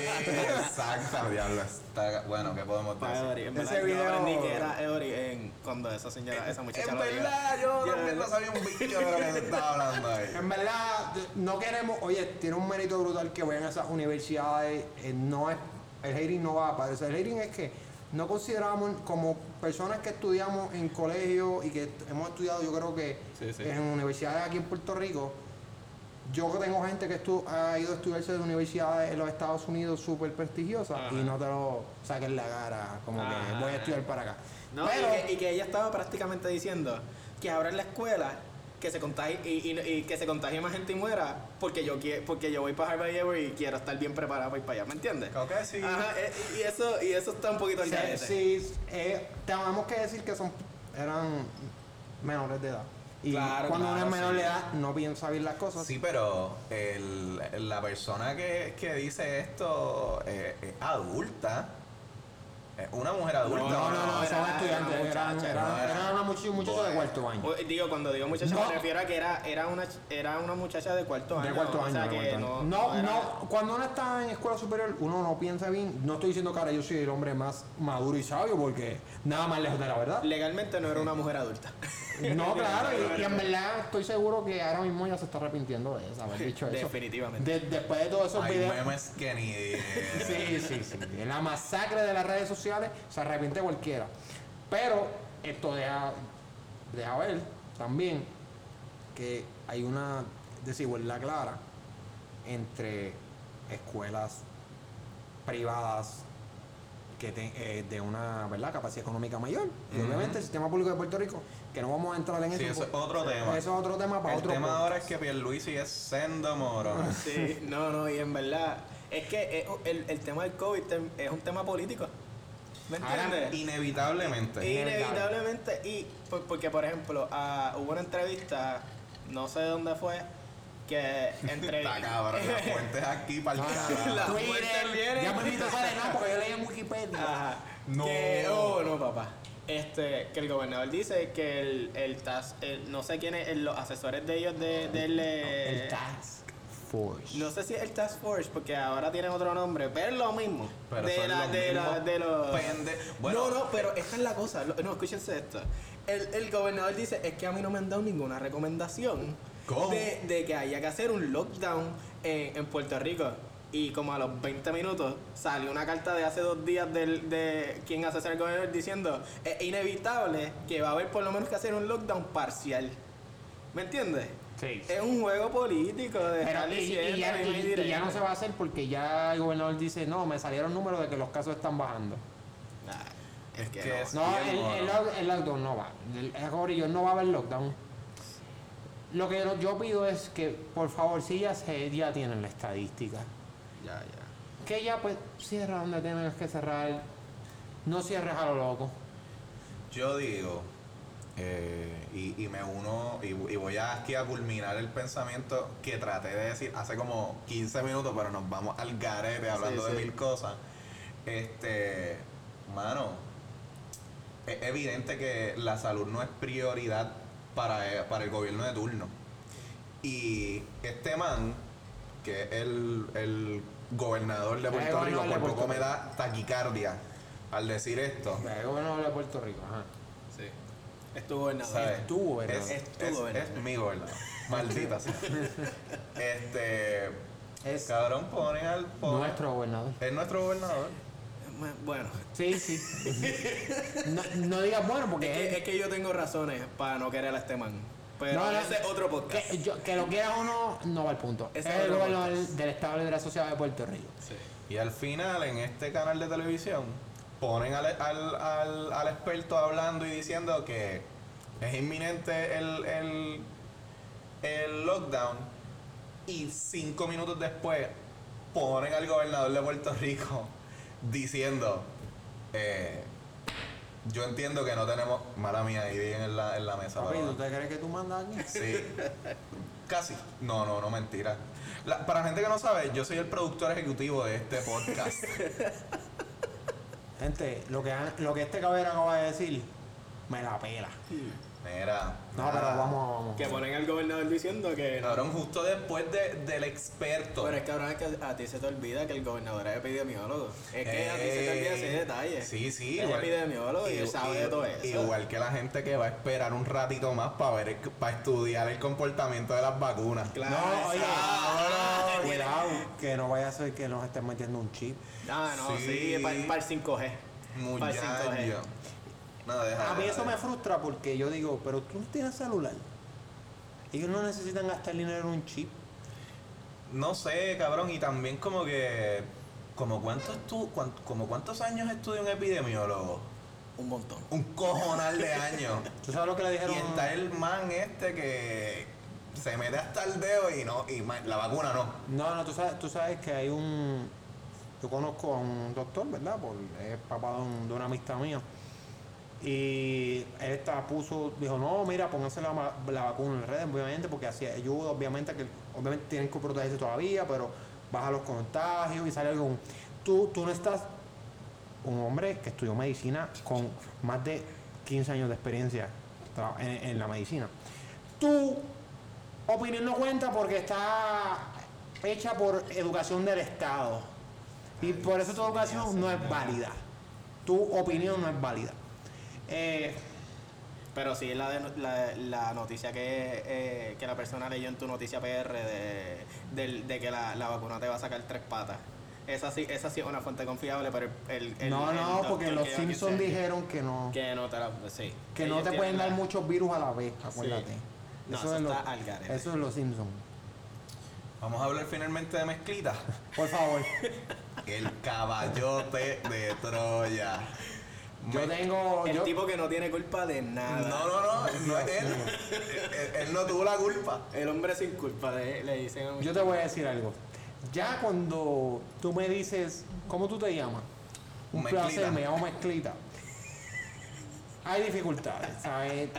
exacto, diablo. Está, bueno, ¿qué podemos decir? En Ese verdad, yo video- aprendí que era Eori en, cuando esa señora, esa muchacha En lo verdad, yo también no sabía un bicho de lo que se estaba hablando ahí. En verdad, no queremos, oye, tiene un mérito brutal que vayan a esas universidades. eh, no es, el hating no va para eso. El hating es que no consideramos como personas que estudiamos en colegio y que hemos estudiado, yo creo que Sí, sí. en universidades aquí en Puerto Rico. Yo tengo gente que estu- ha ido a estudiarse de universidades en los Estados Unidos súper prestigiosas Ajá. y no te lo saquen la cara, como que voy a estudiar para acá. No, Pero, y, que, y que ella estaba prácticamente diciendo que ahora en la escuela que se contagie y, y- y que se contagie más gente y muera porque yo quiero porque yo voy para Harvard y quiero estar bien preparado para ir para allá, ¿me entiendes? Creo que sí. Ajá, eh, y eso y eso está un poquito Sí, sí, eh, tenemos que decir que son eran menores de edad. Y Claro, cuando uno claro, es menor sí. de edad, no piensa bien las cosas. Sí, pero el- la persona que, que dice esto eh, es adulta. Es una mujer adulta. No, no, no, era- son estudiantes, era eran, muchacha, eran, no era- una muchacha, un muchacho de cuarto año. O- Digo, cuando digo muchacha No. me refiero a que era, era, una, era una muchacha de cuarto año. De cuarto o año, sea de que cuarto año. no, No, era- no, cuando uno está en escuela superior, uno no piensa bien. No estoy diciendo que ahora yo soy el hombre más maduro y sabio, porque nada más lejos de la verdad. Legalmente no era una mujer adulta. No, claro, y, y en verdad estoy seguro que ahora mismo ya se está arrepintiendo de eso, haber dicho eso. Definitivamente. De- después de todos esos Hay videos. memes que ni. Sí, sí, sí. La masacre de las redes sociales se arrepiente cualquiera. Pero esto deja, deja ver también que hay una desigualdad clara entre escuelas privadas que te- eh, de una ¿verdad? capacidad económica mayor y obviamente el sistema público de Puerto Rico que no vamos a entrar en Sí, eso eso es otro tema. eso es otro tema para El otro tema podcast. ahora es que Pierluisi es sendo morón. Sí, no, no, y en verdad, es que eh, el, el tema del COVID es un tema político. ¿Me Ahora, entiendes? Inevitablemente. Inevitablemente, y por- porque por ejemplo, ah, hubo una entrevista, no sé dónde fue, que entre... Está cabrón, la fuente es aquí para el No, no, no. La Twitter, fuente viene. Ya me sale no, porque yo leí en Wikipedia. Ajá. No. Que, oh, no, papá. Este, que el gobernador dice que el, el TAS, el- no sé quién es, el- los asesores de ellos de, del... eh, El Task Force. No sé si es el Task Force, porque ahora tienen otro nombre, pero es lo mismo. Pero de, la, los de, la- de los. pende- Bueno. no, no, pero esta es la cosa. No, escúchense esto. El, el gobernador dice: Es que a mí no me han dado ninguna recomendación ¿Cómo? De, de que haya que hacer un lockdown en, en Puerto Rico. Y como a los 20 minutos salió una carta de hace dos días del, de quien asesora al gobernador diciendo: Es inevitable que va a haber por lo menos que hacer un lockdown parcial. ¿Me entiendes? Sí. Es un juego político de Pero, y, y ya, y ya no se va a hacer porque ya el gobernador dice, no, me salieron números de que los casos están bajando. Es que que no. es- No, Bien, el, el el lockdown no va. El, el Corillo, no va a haber lockdown. Lo que yo- yo pido es que, por favor, si ya, se, ya tienen la estadística, Ya, ya. que ya pues cierra donde tengas que cerrar, no cierres a lo loco. Yo digo, eh, y, y me uno, y, y voy a aquí a culminar el pensamiento que traté de decir hace como 15 minutos, pero nos vamos al garete hablando Sí, de mil cosas. Este, mano, es evidente que la salud no es prioridad para, eh, para el gobierno de turno. Y este man, que es el, el gobernador de Puerto Rico, por poco me da taquicardia al decir esto. El gobernador de Puerto Rico, ajá. Sí. Es tu gobernador. ¿sabes? Es tu gobernador. Es, Es tu es- gobernador. es mi gobernador. Maldita sea. Este. Es Cabrón, ponen al. ponen- nuestro gobernador. Es nuestro gobernador. Bueno, Sí, sí. no, no digas bueno es porque que, es que yo tengo razones para no querer a este man. Pero No, ese es otro podcast. que, yo- que lo quieras o no, no va al punto. Ese es el gobernador del Estado de la Sociedad de Puerto Rico. Sí. Y al final, en este canal de televisión, ponen al, al, al, al experto hablando y diciendo que es inminente el, el, el lockdown. Y cinco minutos después, ponen al gobernador de Puerto Rico diciendo. eh, yo entiendo que no tenemos. Mala mía, ahí en la, en la mesa. Papi, ¿tú te crees que tú mandas aquí? Sí. Casi. No, no, no, mentira. La- para gente que no sabe, yo soy el productor ejecutivo de este podcast. Gente, lo que, lo que este cabrón acaba de decir, me la pela. Mira. No, nada. pero vamos, vamos. Que ponen al gobernador diciendo que. Cabrón, justo después de- del experto. Pero es cabrón, es que a ti se te olvida que el gobernador es epidemiólogo. Es que a ti se te olvida ese detalle. Eh, Sí, sí. Es epidemiólogo y él sabe de todo eso. Igual que la gente que va a esperar un ratito más para ver, para estudiar el comportamiento de las vacunas. Claro. No, oye, Ah, no, cuidado, que no vaya a ser que nos estén metiendo un chip. Ah, no, Sí. sí, para el 5G. Para el 5G. Muchacho. No, deja. A mí deja, eso me frustra porque yo digo, pero tú no tienes celular. Ellos no necesitan gastar dinero en un chip. No sé, cabrón, y también como que. Como cuántos, tú, cuán- como cuántos años estudia un epidemiólogo? Un montón. Un cojonal de años. ¿Tú sabes lo que le dijeron? y está el man este que se mete hasta el dedo y no, y la vacuna no. No, no, tú sabes, tú sabes que hay un... Yo conozco a un doctor, ¿verdad? Por, es papá de, un- de una amistad mía. Y él estaba, puso, dijo, no, mira, pónganse la, la vacuna en redes, obviamente, porque así ayuda, obviamente, que obviamente tienen que protegerse todavía, pero baja los contagios y sale algo. Tú, tú no estás un hombre que estudió medicina con más de 15 años de experiencia en, en la medicina. Tu opinión no cuenta porque está hecha por educación del Estado. Y por eso tu educación no es válida. Tu opinión no es válida. Eh, Pero sí, la, de- la, la noticia que, eh, que la persona leyó en tu noticia PR de, de que la, la vacuna te va a sacar tres patas. Esa sí, esa sí es una fuente confiable, pero el, el- no, el no, porque que los Simpsons dijeron que no. que no te la. Sí. Que no te pueden dar muchos virus a la vez, acuérdate. No, eso, eso es lo- al eso es los Simpsons. Vamos a hablar finalmente de mezclita. Por favor. El caballote de Troya. Yo tengo. El yo- tipo que no tiene culpa de nada. No, no, no, no es él. él. él no tuvo la culpa. El hombre sin culpa, le, le dicen a mí. Yo te voy a decir algo. Ya cuando tú me dices, ¿cómo tú te llamas? Un Mezclita. placer, me llamo Mezclita. Hay dificultades, ¿sabes?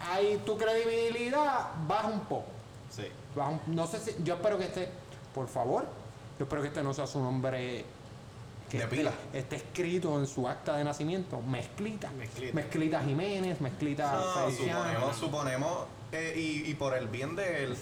Hay tu credibilidad baja un poco. Sí. Baja un- no sé si, yo espero que este, por favor, yo espero que este no sea su nombre que De pila. esté escrito en su acta de nacimiento. Mezclita. Mezclita. Mezclita Jiménez, Mezclita No, Feliciano. suponemos, suponemos, eh, y, y por el bien de él,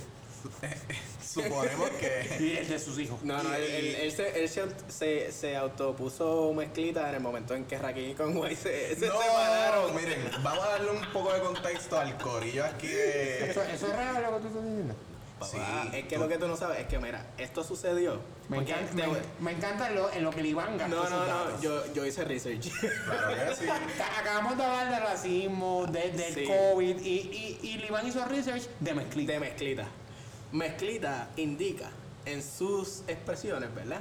suponemos que. Y el de sus hijos. No, no, él, él- él se, él se, se, se autopuso mezclita en el momento en que Raquel y Conway se, se no, separaron. miren, vamos a darle un poco de contexto al corillo aquí de. Eso, eso es real lo que tú estás diciendo. Papá, Sí, es que tú- lo que tú no sabes es que, mira, esto sucedió. Me encanta, te me, encanta en lo, en lo que Iván gastó No, no, no, datos. yo, yo hice research. Claro que sí. Acabamos de hablar de racismo, de- del Sí. COVID y, y, y el Iván hizo research de mezclita. de mezclita. Mezclita indica en sus expresiones, ¿verdad?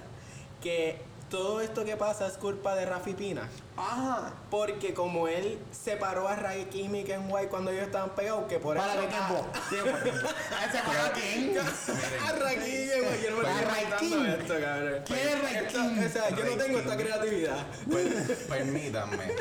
Que todo esto que pasa es culpa de Rafi Pina. Ajá. Porque como él separó a Rakim y Ken White cuando ellos estaban pegados, que por ¿Para eso... qué tiempo? Tiempo. ¿Ah, ¿Se para? A Rakim y Ken White, yo no me Para estoy inventando esto, cabrón. ¿Quién es Esto- Rakim? O sea, yo no tengo esta creatividad. Pues, permítanme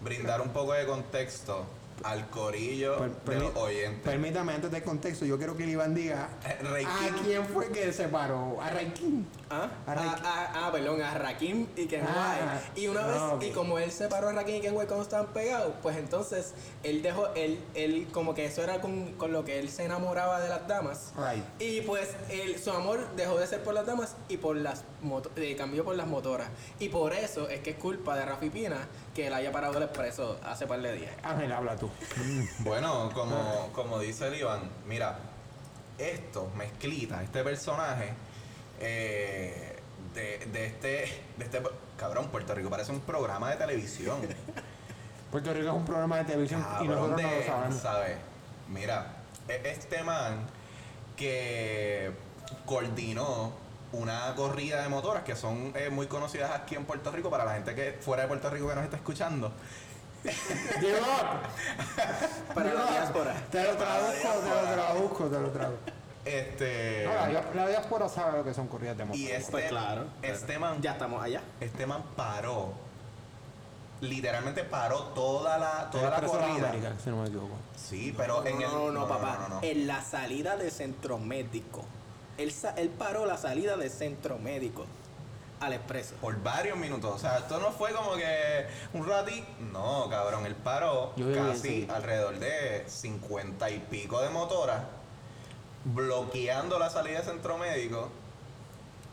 brindar un poco de contexto al corillo Per- de los oyentes. Permítame, antes del contexto, yo quiero que el Iván diga Eh, a King. quién fue que separó. A Raikin. ¿Ah? A Ah, Rakim. ah, ah, perdón, a Rakim y Ken Ah, White. Y una vez, ah, y como él separó a Rakim y Ken White cuando estaban pegados, pues entonces él dejó, él, él como que eso era con, con lo que él se enamoraba de las damas. Right. Y pues él, su amor dejó de ser por las damas y por las moto- eh, cambió por las motoras. Y por eso es que es culpa de Rafi Pina que él haya parado el expreso hace par de días. Ángel, habla tú. Bueno, como, como dice el Iván, mira, esto, mezclita, este personaje eh, de, de este, de este. Cabrón, Puerto Rico parece un programa de televisión. Puerto Rico es un programa de televisión y Cabrón nosotros no lo de, sabemos. ¿sabes? Mira, e- este man que coordinó una corrida de motoras que son eh, muy conocidas aquí en Puerto Rico para la gente que fuera de Puerto Rico que nos está escuchando. Para la diáspora. Te lo traduzco, te lo traduzco, te lo traduzco. Este. No, la, la diáspora sabe lo que son corridas de motor. y este, Pues claro. este man Ya estamos allá. este man paró literalmente paró toda la toda la corrida Américas, si no me equivoco. sí pero en no, el no, no, papá. no, no, no. En la salida de centro médico. Él, él paró la salida de centro médico al expreso. por varios minutos o sea esto no fue como que un ratito no cabrón él paró Yo casi alrededor de 50 y pico de motoras bloqueando la salida de centro médico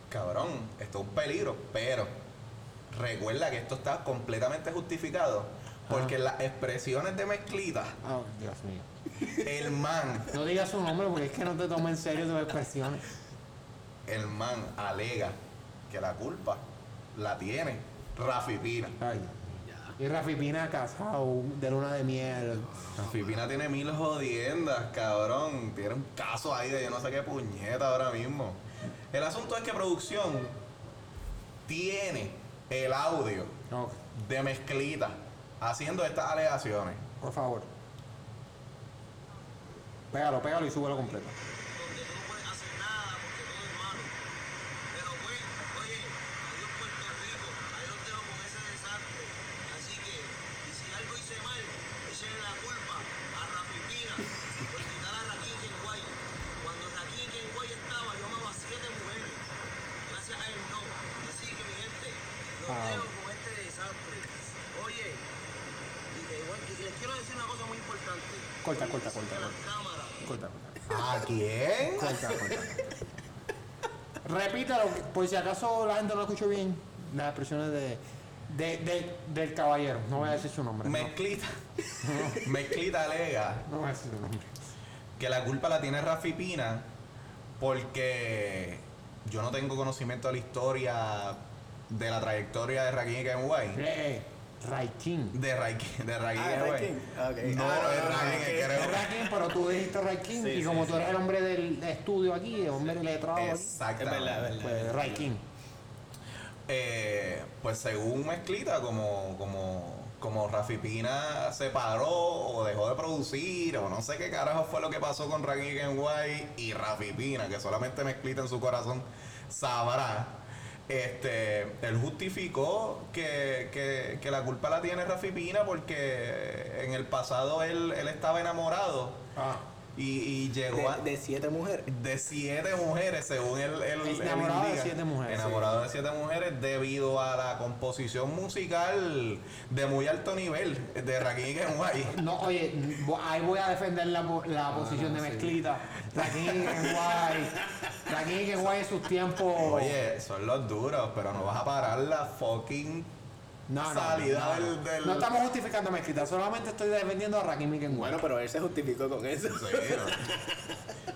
cabrón esto es un peligro pero recuerda que esto está completamente justificado porque las expresiones de mezclita Oh, Dios mío. el man No digas su nombre porque es que no te toma en serio tus expresiones. el man alega que la culpa la tiene Rafi Pina. Ay. Y Rafi Pina casado de luna de miel. Rafi Pina tiene mil jodiendas, cabrón. Tiene un caso ahí de yo no sé qué puñeta ahora mismo. El asunto es que producción tiene el audio de mezclita haciendo estas alegaciones. por favor. Pégalo, pégalo y súbelo completo. donde tú no puedes hacer nada porque todo es malo. Pero pues, oye, adiós Puerto Rico, ahí los dejo con ese desastre. Así que, y si algo corta, corta, corta, corta. Corta, corta. ¿A quién? Corta, corta. Repítalo, por si acaso la gente no escuchó bien las expresiones de, de- de- del caballero. No voy a decir su nombre. no. Mezclita. Mezclita alega No voy a decir su nombre. que la culpa la tiene Rafi Pina porque yo no tengo conocimiento de la historia de la trayectoria de Rakim y Kenway. Eh, Raikin. De Rakim, de Rakim Ah. Ok. No, Ah, es no, Rakim, ok. es creo. Es Raikin, pero tú dijiste Raikin Sí, y como sí. tú eres el hombre del estudio aquí, el hombre letrado aquí, Exactamente. Es verdad, es verdad. pues Raikin. Eh, pues según Mezclita, como, como, como Rafi Pina se paró o dejó de producir, o no sé qué carajo fue lo que pasó con y Kenway y Rafi Pina, que solamente Mezclita en su corazón sabrá. Este, él justificó que, que- que la culpa la tiene Rafi Pina porque en el pasado él, él estaba enamorado Ah. Y, y llegó a, De, de siete mujeres. de siete mujeres, según él. él- él Enamorado de siete mujeres, Enamorado de siete mujeres debido a la composición musical de muy alto nivel de Rakim y Kenway. No, oye, ahí voy a defender la, la posición de mezclita. Raikin y Kenway. Raikin y Kenway en sus tiempos. Oye, son los duros, pero no vas a parar la fucking no, no, salida no, no. del- del- No estamos justificando a mezclita, solamente estoy defendiendo a Rakim y Kenway. Bueno, pero él se justificó con eso. Sí,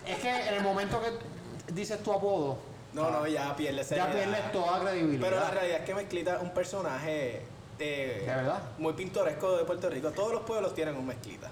Es que en el momento que dices tu apodo, No, no, ya pierde ya pierdes toda credibilidad. Pero la realidad es que Mezclita es un personaje ¿De verdad? muy pintoresco de Puerto Rico. Todos los pueblos tienen un Mezclita.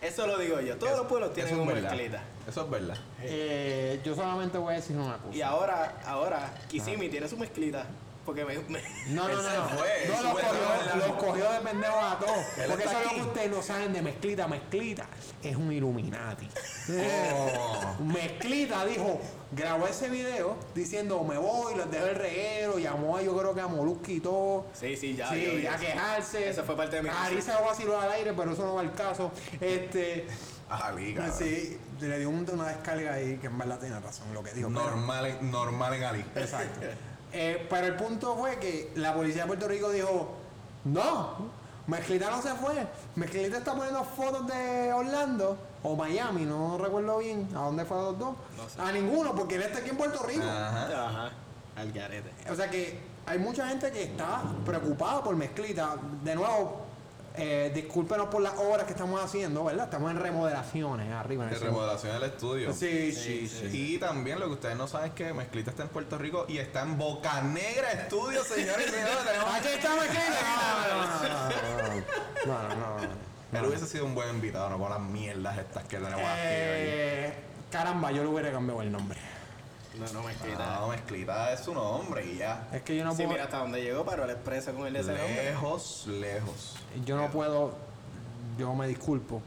Eso lo digo yo. Todos Eso- los pueblos tienen es un verdad. Mezclita. Eso es verdad. Eh, yo solamente voy a decir una cosa. Y ahora, ahora, Kissimmee tiene su Mezclita. Porque me, me- No, no, no, no. fue, no los cogió, los cogió de pendejo a todos. Porque eso es lo que ustedes no saben de Mezclita. Mezclita es un Illuminati. Oh. Mezclita dijo, grabó ese video diciendo me voy, los dejo el reguero, llamó a yo creo que a Molusco y todo. Sí, sí, ya. sí, a quejarse. Eso fue parte de mi Ari se lo vaciló al aire, pero eso no va al caso. Este, A liga. sí, le dio un- una descarga ahí que en verdad tiene razón lo que dijo. pero- Normal, en- normal en Ali. Exacto. Eh, pero el punto fue que la policía de Puerto Rico dijo, no, Mezclita no se fue. Mezclita está poniendo fotos de Orlando o Miami, no recuerdo bien a dónde fue a los dos. No sé. A ninguno, porque él está aquí en Puerto Rico. Ajá. Ajá. Al garete. O sea que hay mucha gente que está preocupada por Mezclita. De nuevo, eh, discúlpenos por las obras que estamos haciendo, ¿verdad? Estamos en remodelaciones arriba en De el segundo. remodelación del estudio. Sí, sí, sí. Y también lo que ustedes no saben es que Mezclita está en Puerto Rico y está en Boca Negra Estudio, señores y señores. Tenemos- Aquí está Mezclita. No, no, no, no, no, no, no. Él hubiese sido un buen invitado, no con las mierdas estas que tenemos Eh, caramba, yo le hubiera cambiado el nombre. No, no. Mezclita. No, Mezclita es su nombre y ya. Es que yo no sí, puedo, mira hasta dónde llegó, pero el expreso con el de ese nombre. Lejos, lejos. yo no puedo, yo me disculpo,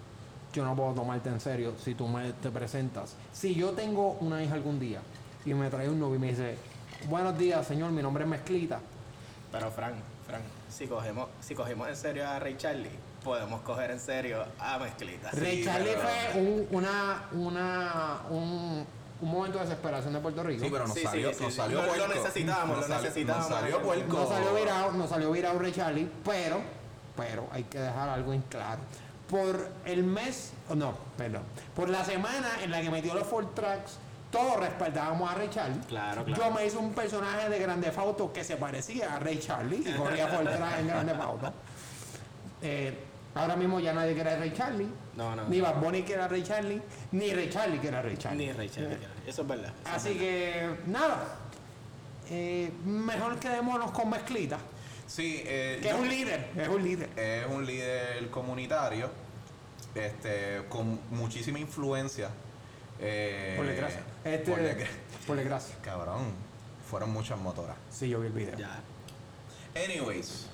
yo no puedo tomarte en serio si tú me te presentas. Si yo tengo una hija algún día y me trae un novio y me dice, buenos días, señor, mi nombre es Mezclita. Pero Frank, Frank, si cogemos, si cogemos en serio a Ray Charlie, podemos coger en serio a Mezclita. Ray Sí, Charlie pero- fue un, una, una, un, un momento de desesperación de Puerto Rico. Sí, pero nos Sí, salió, sí, nos sí. salió Lo- lo puerco. necesitábamos, Nos lo necesitábamos. Nos salió puerco. No salió virado, no salió virado pero, pero hay que dejar algo en claro. Por el mes, oh, no, perdón, por la semana en la que metió los Ford Tracks, todos respetábamos a Ray Charlie. Claro, claro. Yo me hice un personaje de Grande Fauto que se parecía a Ray Charlie y corría Ford Track en Grande Fauto. Eh, ahora mismo ya nadie quiere a Ray Charlie. No, no. Ni Bad Bunny quiere a Ray Charlie, ni Ray Charlie quiere a Ray Charlie. Ni Ray Charlie. Eso es verdad. eso es Así que, nada. Eh, mejor quedémonos con Mezclita. Sí, eh, Que es un líder, es un líder. es un líder comunitario este, con muchísima influencia. Eh, Por desgracia. Este, por desgra- por desgracia. Cabrón, fueron muchas motoras. Sí, yo vi el video. Ya. Anyways,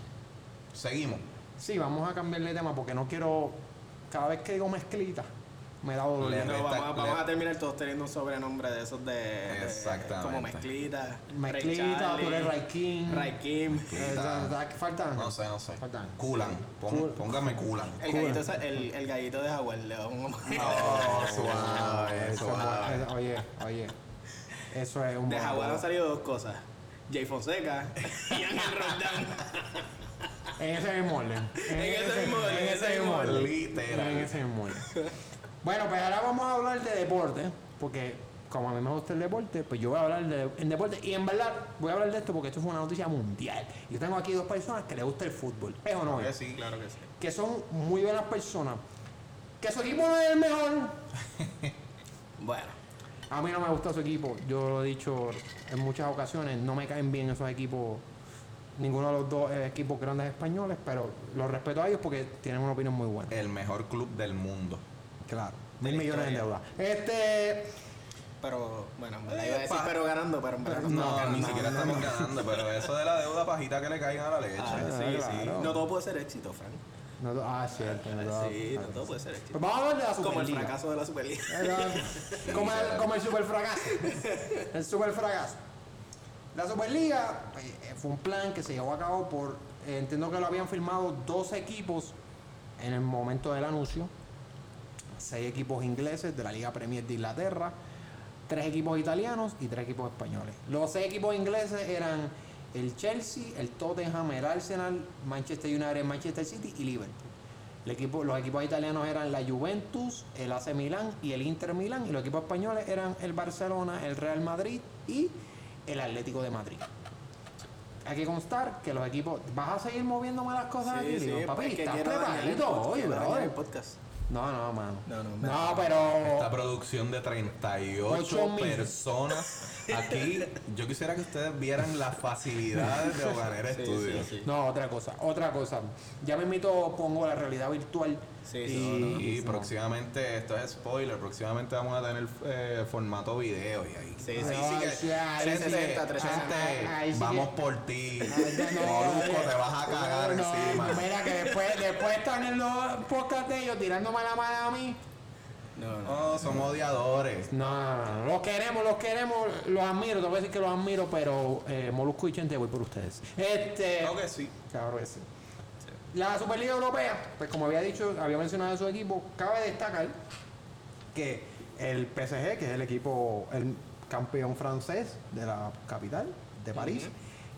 seguimos. Sí, vamos a cambiarle de tema porque no quiero. Cada vez que digo mezclita, me da dolor. Le- No, vamos, a- vamos le- a terminar todos teniendo un sobrenombre de esos de, de- Exactamente. como Mezclita, Mezclita, tú eres da- ¿qué faltan? No sé, no sé. Faltan. Culan. Pon- póngame culan. El gallito, esa- el, el gallito de Jaguar León. No, suave. Oye, oye. Eso es un De Jaguar han salido dos cosas. Jay Fonseca y Ángel Roldán. En ese mismo orden. En ese mismo orden, En ese mismo orden. Literal. En ese mismo orden. Bueno, pues ahora vamos a hablar de deporte, porque como a mí me gusta el deporte, pues yo voy a hablar de en deporte. Y en verdad, voy a hablar de esto porque esto fue una noticia mundial. Yo tengo aquí dos personas que les gusta el fútbol. ¿Es o no Que es? sí. Claro que sí. Que son muy buenas personas. Que su equipo no es el mejor. Bueno, A mí no me gusta su equipo. Yo lo he dicho en muchas ocasiones. No me caen bien esos equipos. Ninguno de los dos eh, equipos grandes españoles, pero los respeto a ellos porque tienen una opinión muy buena. El mejor club del mundo. Claro. Mil millones en historia. deuda. Este. pero bueno, me la iba a decir, pero ganando, pero en verdad no, No, ni ganando. siquiera estamos ganando, pero eso de la deuda pajita que le caigan a la leche. Ah, sí, Ah, sí. No todo puede ser éxito, Frank. No, ah, cierto. no, no, sí, no no. todo puede ser éxito. Pues vamos a hablar de la Como el Superliga. fracaso de la Superliga. como, el, como el super fracaso. El super fracaso. La Superliga eh, fue un plan que se llevó a cabo por. eh, entiendo que lo habían firmado dos equipos en el momento del anuncio. Seis equipos ingleses de la Liga Premier de Inglaterra. Tres equipos italianos y tres equipos españoles. Los seis equipos ingleses eran el Chelsea, el Tottenham, el Arsenal, Manchester United, Manchester City y Liverpool. Los equipos italianos eran la Juventus, el AC Milán y el Inter Milán. Y los equipos españoles eran el Barcelona, el Real Madrid y el Atlético de Madrid. Hay que constar que los equipos. ¿Vas a seguir moviéndome las cosas aquí? Digo, papi, es que ¿estás preparadito hoy, brother? No, no, mano. No, no, No, me- pero. Esta producción de 38 Ocho mil. personas aquí. Yo quisiera que ustedes vieran las facilidades de Hoganera Sí, Studios. sí, sí. No, otra cosa, otra cosa. Ya me invito, pongo la realidad virtual. Sí, y, no, no. Y próximamente, esto es spoiler, próximamente vamos a tener eh, formato video y ahí. Sí, sí, sí gente, sí que- 360, 360. gente, Ahí sí vamos por ti. No, Molusco, te vas a cagar no, encima. Mira que después, después están en los podcasts de ellos tirándome la mano a mí. No, no. No, somos odiadores. No, no, no, los queremos, los queremos, los admiro, te voy a decir que los admiro, pero eh, Molusco y Chente voy por ustedes. Este. Creo que sí. Claro que sí. La Superliga Europea, pues como había dicho, había mencionado su equipo, cabe destacar que el PSG, que es el equipo, el campeón francés de la capital, de París,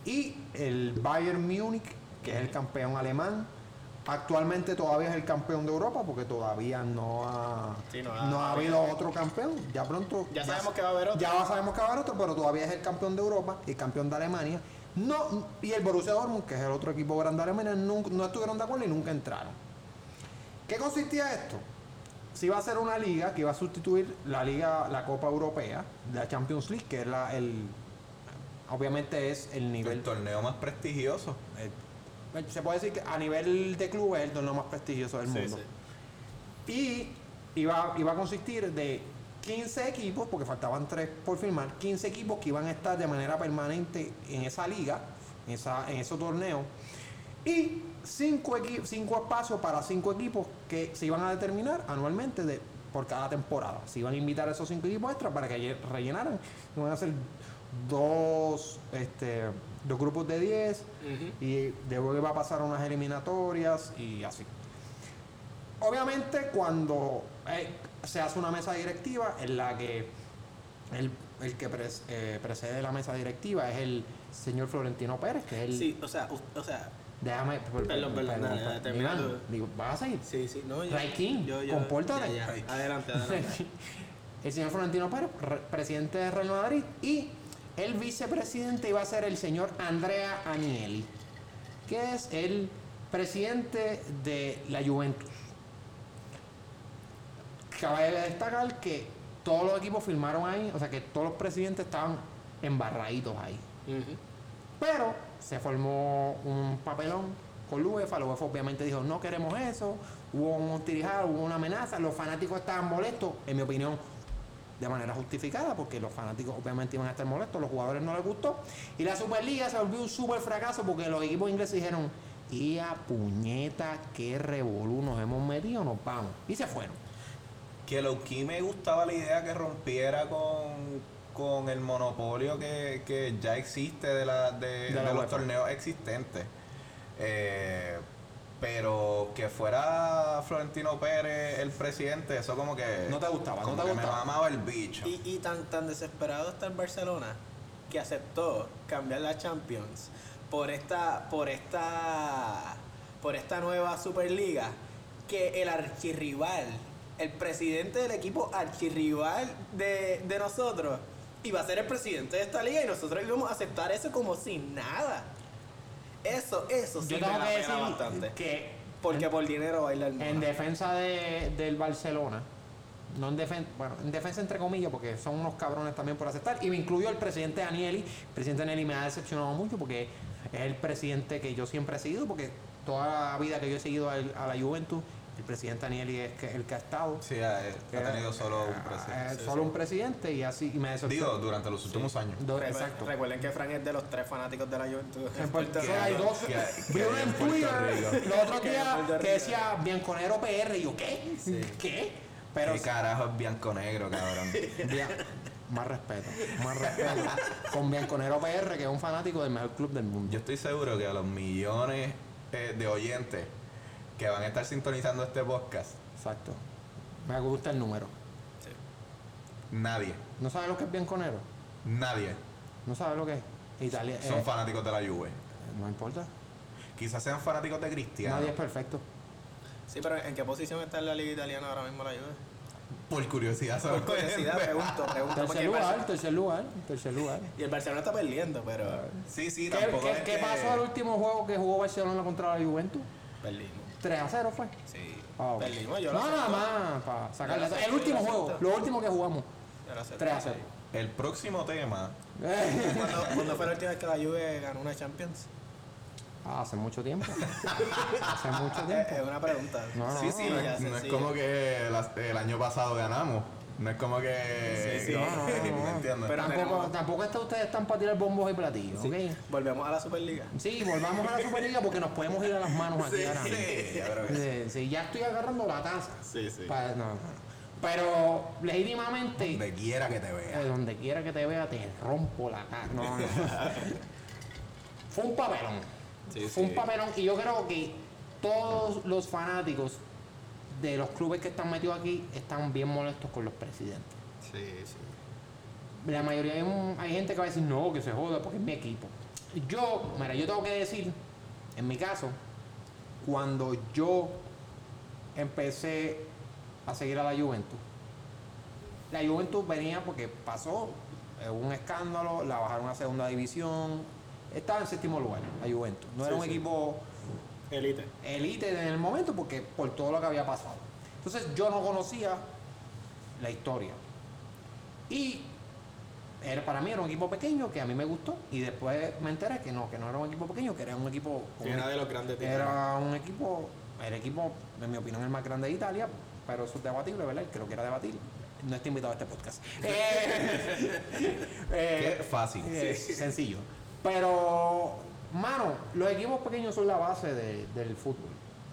y el Bayern Múnich, que es el campeón alemán, actualmente todavía es el campeón de Europa, porque todavía no ha, Sí, no no ha- ha habido otro campeón. Ya pronto. Ya sabemos que va a haber otro. Ya sabemos que va a haber otro, pero todavía es el campeón de Europa y campeón de Alemania. No, y el Borussia Dortmund, que es el otro equipo grande de Alemania, nunca- no estuvieron de acuerdo y nunca entraron. ¿Qué consistía esto? Si iba a ser una liga que iba a sustituir la liga, la Copa Europea, la Champions League, que es la, el, obviamente es el nivel El torneo más prestigioso. eh, se puede decir que a nivel de clubes es el torneo más prestigioso del Sí, mundo. sí. Y iba, iba a consistir de 15 equipos, porque faltaban 3 por firmar, 15 equipos que iban a estar de manera permanente en esa liga, en, esa, en ese torneo. Y 5 cinco espacios para 5 equipos que se iban a determinar anualmente de, por cada temporada. Se iban a invitar a esos 5 equipos extras para que lle- rellenaran. Iban a ser dos, este, dos grupos de 10 Ujú. y luego iba a pasar unas eliminatorias y así. Obviamente cuando eh, se hace una mesa directiva en la que el, el que pres- eh, precede la mesa directiva es el señor Florentino Pérez, que es el... Sí, o sea, u- o sea, Déjame... per- Perdón, perdón, Iván, tú. digo, ¿vas a seguir? sí, sí, no, yo, Ray King, compórtate. ya, ya. Ray King. Adelante, adelante. el señor Florentino Pérez, re- presidente de Real Madrid, y el vicepresidente iba a ser el señor Andrea Agnelli, que es el presidente de la Juventus. Cabe destacar que todos los equipos firmaron ahí, o sea que todos los presidentes estaban embarraditos ahí. Pero se formó un papelón con la UEFA. La UEFA obviamente dijo, no queremos eso. Hubo un tirijado, hubo una amenaza. Los fanáticos estaban molestos, en mi opinión, de manera justificada, porque los fanáticos obviamente iban a estar molestos, los jugadores no les gustó. Y la Superliga se volvió un super fracaso porque los equipos ingleses dijeron, y a puñeta, qué revolú nos hemos metido, nos vamos. Y se fueron. Que lo que me gustaba la idea que rompiera con, con el monopolio que, que ya existe de, la, de, De la de los UEFA. torneos existentes. Eh, pero que fuera Florentino Pérez el presidente, eso como que. No te gustaba, no te que gustaba. me mamaba el bicho. Y, y tan, tan desesperado está el Barcelona que aceptó cambiar la Champions por esta, por esta, por esta nueva Superliga que el archirrival el presidente del equipo archirrival de, de nosotros iba a ser el presidente de esta liga y nosotros íbamos a aceptar eso como si nada. Eso, eso sí Yo me tengo da que pena decir bastante. que Porque por dinero baila el mono. en defensa de, del Barcelona, no en defensa, bueno, en defensa entre comillas, porque son unos cabrones también por aceptar, y me incluyo el presidente Anieli. El presidente Anieli me ha decepcionado mucho porque es el presidente que yo siempre he seguido, porque toda la vida que yo he seguido al- a, la Juventus, el presidente Anieli es que- el que ha estado. Sí, ha, que ha tenido solo un eh, presidente. solo un presidente y así y me. Digo, durante los últimos años. Do- exacto. Recuerden que Frank es de los tres fanáticos de la Juventus. En Puerto Rico hay dos. Vi uno en Twitter los otros días que decía Bianconero PR y yo, ¿qué? ¿Qué? Pero ¿Qué carajo es bianco negro, cabrón? Bien, más respeto, más respeto. Con Bianconero PR, que es un fanático del mejor club del mundo. Yo estoy seguro que a los millones eh, de oyentes que van a estar sintonizando este podcast, Exacto. Me gusta el número. nadie, ¿No sabes lo que es Bianconero? nadie ¿No sabes lo que es? Italia. son eh, fanáticos de la Juve. no importa. Quizás sean fanáticos de Cristiano. Nadie es perfecto. Sí, pero ¿en qué posición está en la liga italiana ahora mismo la Juve? Por curiosidad, Por curiosidad, pregunto, pregunto. Tercer el lugar, tercer lugar, tercer lugar. Y el Barcelona está perdiendo, pero Sí, sí, ¿Qué, tampoco qué- es qué que- pasó al último juego que jugó Barcelona contra la Juventus? perdimos. 3 a 0 fue. Sí, Ah, ok. perdimos. Yo no, nada acepto. más para sacarle. El último juego, lo último que jugamos. Yo lo acepto. 3 a 0. El próximo tema, ¿Cuándo, cuándo fue la última vez que la Juve ganó una Champions? Ah, hace mucho tiempo. hace mucho Es, tiempo. es una pregunta. No, no, sí, sí, no, no, es- no es sencillo. como que el año pasado ganamos. No es como que. Sí, sí. No, no, no, no. ¿Me entiendes? Pero- tampoco, tenemos- tampoco es que ustedes están para tirar bombos y platillos, Sí. ¿ok? Volvemos a la Superliga. Sí, volvamos a la Superliga porque nos podemos ir a las manos aquí Sí, ahora mismo. Sí, sí. Sí, sí, ya estoy agarrando la taza. Sí, sí. Pa- no, no. Pero legítimamente, Donde quiera que te vea. eh, donde quiera que te vea, te rompo la cara. No, no. Fue un papelón. Sí, Fue un papelón y yo creo que todos los fanáticos de los clubes que están metidos aquí están bien molestos con los presidentes. Sí, sí. La mayoría hay, un- hay gente que va a decir no, que se joda porque es mi equipo. Yo, mira, yo tengo que decir, en mi caso, cuando yo empecé a seguir a la Juventus, la Juventus venía porque pasó eh, un escándalo, la bajaron a segunda división, estaba en séptimo lugar la Juventus. No era un sí. equipo Elite. elite en el momento porque por todo lo que había pasado. Entonces yo no conocía la historia. Y era, para mí era un equipo pequeño que a mí me gustó y después me enteré que no, que no era un equipo pequeño, que era un equipo... Que era de los grandes de Era un equipo, el equipo, en mi opinión, el más grande de Italia, pero eso es debatible, ¿verdad? Creo que era debatible. No estoy invitado a este podcast. Eh, eh, Qué fácil. eh, Sencillo. Pero, mano, los equipos pequeños son la base de- del fútbol.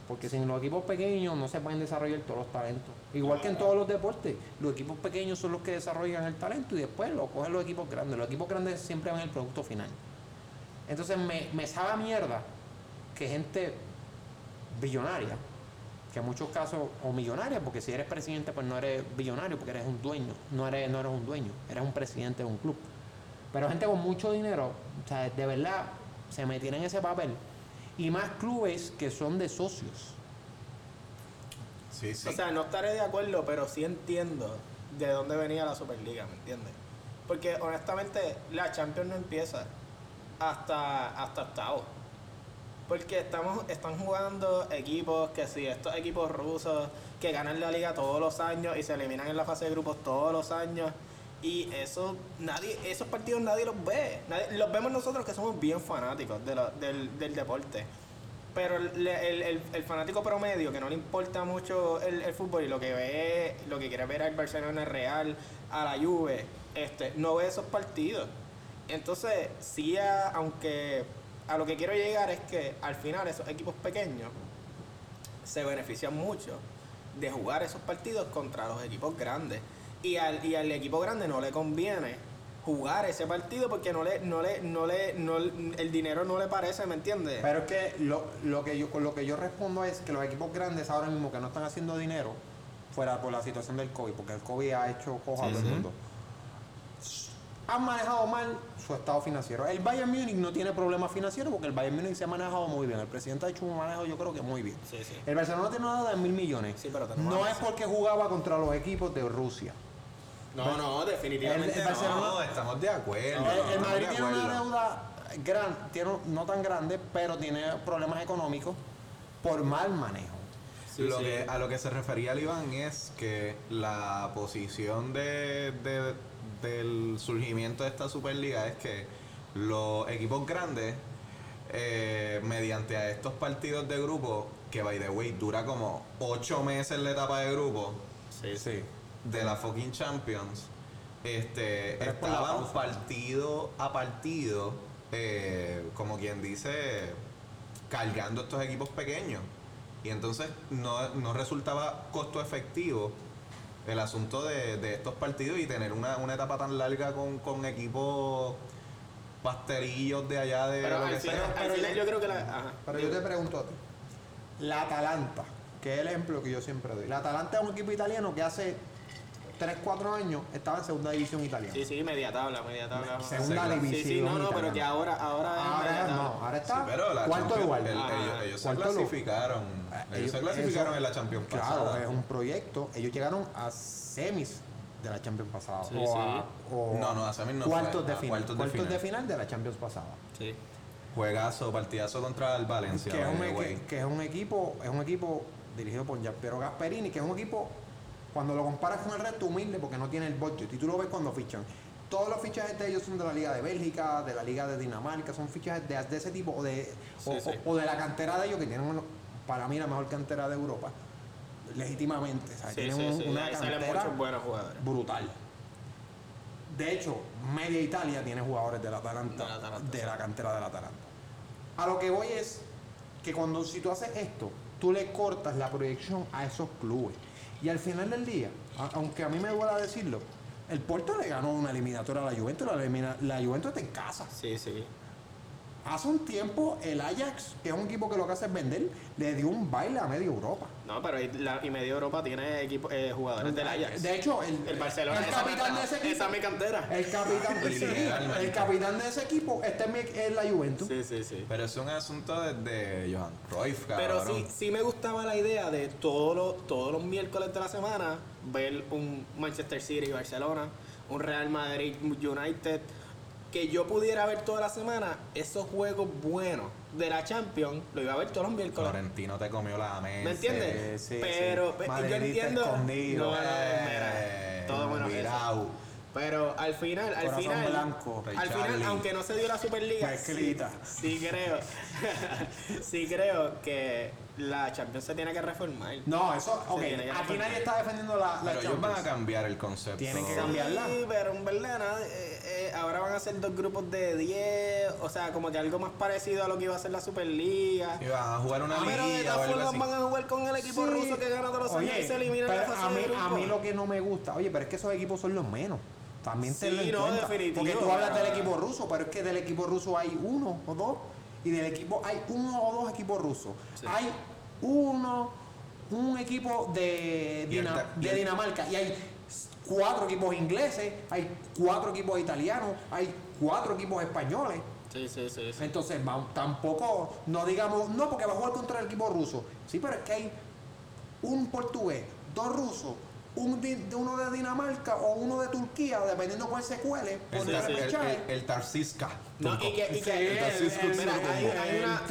Porque sin los equipos pequeños no se pueden desarrollar todos los talentos. Igual que en todos los deportes, los equipos pequeños son los que desarrollan el talento y después lo cogen los equipos grandes. Los equipos grandes siempre van el producto final. Entonces me, me sabe a mierda que gente billonaria, que en muchos casos, o millonaria, porque si eres presidente, pues no eres billonario, porque eres un dueño, no eres, no eres un dueño, eres un presidente de un club. Pero gente con mucho dinero, o sea, de verdad, se metieron en ese papel. Y más clubes que son de socios. Sí, sí. O sea, no estaré de acuerdo, pero sí entiendo de dónde venía la Superliga, ¿me entiendes? Porque honestamente la Champions no empieza hasta hasta octavo. Porque estamos están jugando equipos que sí, estos equipos rusos que ganan la liga todos los años y se eliminan en la fase de grupos todos los años y eso nadie esos partidos nadie los ve. Los vemos nosotros que somos bien fanáticos de del, del deporte. Pero el, el- el- el fanático promedio que no le importa mucho el fútbol y lo que ve, lo que quiere ver al Barcelona Real, a la Juve, este, no ve esos partidos. Entonces, sí, a- aunque a lo que quiero llegar es que al final esos equipos pequeños se benefician mucho de jugar esos partidos contra los equipos grandes. Y al, y al equipo grande no le conviene jugar ese partido porque no le, no le, no le, no, el dinero no le parece, ¿me entiendes? Pero es que lo, lo que yo, con lo que yo respondo es que los equipos grandes ahora mismo que no están haciendo dinero, fuera por la situación del COVID, porque el COVID ha hecho coja a Sí, todo el sí. mundo. han manejado mal su estado financiero. El Bayern Múnich no tiene problemas financieros porque el Bayern Múnich se ha manejado muy bien. El presidente ha hecho un manejo, yo creo que muy bien. Sí, sí. El Barcelona tiene una deuda de mil millones. Sí, pero tenemos no es porque jugaba contra los equipos de Rusia. No, no, definitivamente El- el no. Barcelona- No, estamos de acuerdo. El, Madrid tiene una deuda gran, tiene, no tan grande, pero tiene problemas económicos por mal manejo. Sí, lo sí. Que, a lo que se refería el Iván es que la posición de, de- del surgimiento de esta Superliga es que los equipos grandes, eh, mediante a estos partidos de grupo, que by the way dura como 8 meses la etapa de grupo Sí, sí. De la fucking Champions, este, Pero estaban partido a partido, eh, como quien dice, cargando estos equipos pequeños. Y entonces no, no resultaba costo efectivo el asunto de, de estos partidos y tener una, una etapa tan larga con, con equipos pastelillos de allá de Pero lo que final, sea. Pero final yo- yo creo que la. Ajá. Pero yo te pregunto a ti, la Atalanta, que es el ejemplo que yo siempre doy. La Atalanta es un equipo italiano que hace 3, 4 años estaba en segunda división italiana. Sí, sí, media tabla, media tabla. Segunda Sí, división. Sí, sí, no, no, pero que ahora, ahora, Ahora, no, ahora Sí, está pero la cuarto Champions- lugar. el- Ah, ellos, ellos se cuarto clasificaron. Ah, Ellos se clasificaron eso- en la Champions Claro, pasada. es un proyecto. Ellos llegaron a semis de la Champions pasada. Sí, o sí. a, o No, no, a semis no cuartos fue, de final. cuartos de Cuartos de final. final de la Champions pasada. Sí. Juegazo, partidazo contra el Valencia. que es, un, way. que es un equipo es un equipo dirigido por Giampiero Gasperini que es un equipo cuando lo comparas con el resto humilde porque no tiene el budget y tú lo ves cuando fichan todos los fichajes de ellos son de la liga de Bélgica de la liga de Dinamarca son fichajes de, de ese tipo o de o, Sí, sí. o- o de la cantera de ellos que tienen para mí la mejor cantera de Europa legítimamente o sea, Sí, tienen sí, un- sí. una cantera muchos buenos jugadores. brutal de hecho media Italia tiene jugadores Atalanta Del Atalanta, de sí. la cantera del Atalanta a lo que voy es que cuando si tú haces esto, tú le cortas la proyección a esos clubes. Y al final del día, a- aunque a mí me duela decirlo, el Porto le ganó una eliminatoria a la Juventus, la, elimina- la Juventus está en casa. Sí, sí. Hace un tiempo el Ajax, que es un equipo que lo que hace es vender, le dio un baile a media Europa. No, pero y, la, y medio Europa tiene equipo, eh, jugadores del Ajax. De hecho, el, el Barcelona. el esa- capitán de ese equipo, Esa es mi cantera. el capitán, sí, Literalmente. el capitán de ese equipo está en, mi- en la Juventus. Sí, sí, sí. Pero es un asunto desde Johan Cruyff, Pero cabrón. sí, sí me gustaba la idea de todos los, todos los miércoles de la semana ver un Manchester City y Barcelona, un Real Madrid United, que yo pudiera ver toda la semana esos juegos buenos de la Champions, lo iba a ver todos los miércoles. Florentino te comió la mesa. ¿Me entiendes? sí, pero sí. pe- yo entiendo. escondido. No, no, Eh, mira, todo bueno. Pero al final, al Corazón final, blanco, al final, aunque no se dio la Superliga, sí, sí creo, sí creo que la Champions se tiene que reformar. No, eso, ok, aquí reformar. nadie está defendiendo la, la Pero ellos van a cambiar el concepto. Tienen que Sí, cambiarla. pero en verdad, nada, eh, eh, ahora van a ser dos grupos de 10, o sea, como que algo más parecido a lo que iba a ser la Superliga. Y van a jugar una Ah, pero de liga todas formas van a jugar con el equipo Sí. ruso que gana todos los años y se elimina la fase a mí, de grupo. a mí lo que no me gusta, oye, pero es que esos equipos son los menos. También te Sí, lo no, cuenta. definitivo, Porque tú hablas del equipo ruso, pero es que del equipo ruso hay uno o dos. Y del equipo hay uno o dos equipos rusos. Sí. Hay uno, un equipo de, el de Dinamarca. Y hay cuatro equipos ingleses, hay cuatro equipos italianos, hay cuatro equipos españoles. Sí, sí, sí. sí. Entonces, vamos, tampoco, no digamos, no, porque va a jugar contra el equipo ruso. Sí, pero es que hay un portugués, dos rusos, un di- de uno de Dinamarca o uno de Turquía, dependiendo cuál se cuele, por El, Sí, el el, el, el Tarsiska. No, y que, y Sí, que- el- Entonces, el- mira, hay, hay una,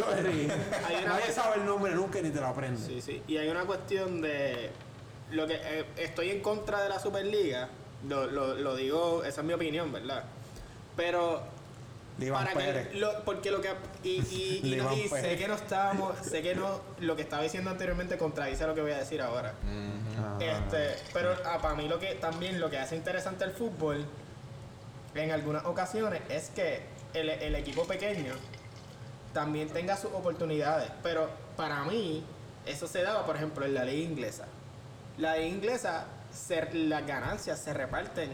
hay una- Nadie sabe el nombre nunca ni te lo aprende. Sí, sí. Y hay una cuestión de lo que eh, estoy en contra de la Superliga. Lo, lo, lo digo, esa es mi opinión, ¿verdad? Pero Iván para Pérez. que lo, porque lo que y, y, y, De no- Iván y sé que no estábamos, sé que no lo que estaba diciendo anteriormente contradice lo que voy a decir ahora. Ah. Este, pero ah, para mí lo que también lo que hace interesante el fútbol en algunas ocasiones es que el, el equipo pequeño también tenga sus oportunidades. Pero para mí, eso se daba, por ejemplo, en la liga inglesa. La liga inglesa, se- las ganancias se reparten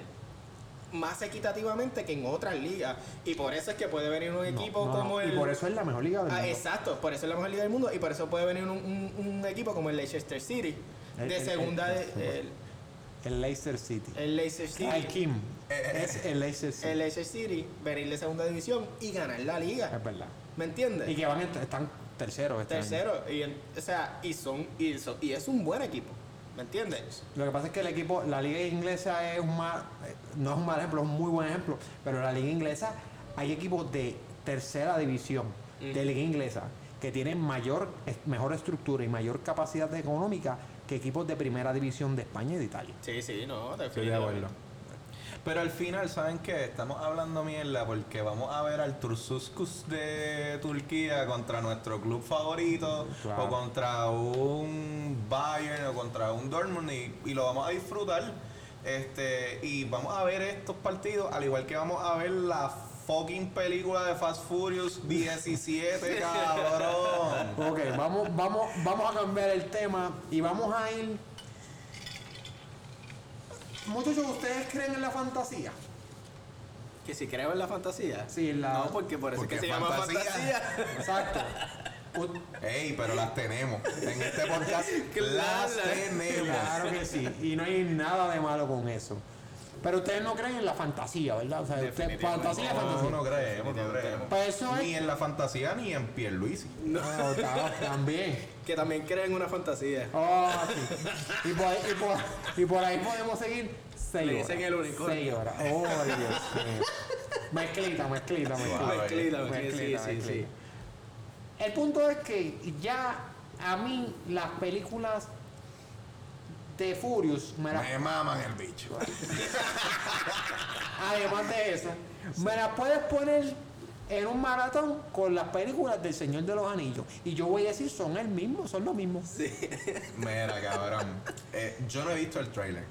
más equitativamente que en otras ligas. Y por eso es que puede venir un equipo no, no, como el. Y por eso es la mejor liga del Ah, mundo. exacto, por eso es la mejor liga del mundo y por eso puede venir un, un- un equipo como el Leicester City El- de el- segunda el- el, El Leicester City. el Leicester City. Al Kim. Eh, es el Leicester City. el Leicester City venir de segunda división y ganar la liga. Es verdad. ¿Me entiendes? Y que van, están terceros este año. Tercero, y, o sea, y son, y son- y es un buen equipo. ¿Me entiendes? Lo que pasa es que el equipo, la liga inglesa es un mal, no es un mal ejemplo, es un muy buen ejemplo, pero la liga inglesa hay equipos de tercera división de liga inglesa que tienen mayor, mejor estructura y mayor capacidad económica que equipos de primera división de España y de Italia. Sí, sí, no, Estoy de acuerdo. Pero al final, ¿saben qué? Estamos hablando mierda porque vamos a ver al Tursuskus de Turquía contra nuestro club favorito Claro. o contra un Bayern o contra un Dortmund y, y lo vamos a disfrutar. Este, y vamos a ver estos partidos al igual que vamos a ver la fucking película de Fast Furious 17, cabrón. Ok, vamos, vamos, vamos a cambiar el tema y vamos a ir. Muchachos, ¿ustedes creen en la fantasía? Que si creo en la fantasía. Sí, la- No, porque por eso Porque es que se llama fantasía. Exacto. Ey, pero las tenemos. En este podcast las tenemos. Claro que sí, y no hay nada de malo con eso. Pero ustedes no creen en la fantasía, ¿verdad? O sea, usted- fantasía, No, fantasía. no creemos, no creemos. Pues eso Ni es. en la fantasía ni en Pierluisi. No, ta- también. Que también creen en una fantasía. Oh, sí. y, por ahí, y, por, y por ahí podemos seguir seis Le horas. dicen el unicornio. Seis horas. Oh, Dios mío. Mezclita, mezclita, mezclita. Mezclita, mezclita, Mezclita, sí, sí. El punto es que ya a mí las películas de Furious me las Me maman el bicho. Además de eso, me las puedes poner en un maratón con las películas del Señor de los Anillos. Y yo voy a decir, son el mismo, son lo mismo. Mira, cabrón. Eh, yo no he visto el trailer.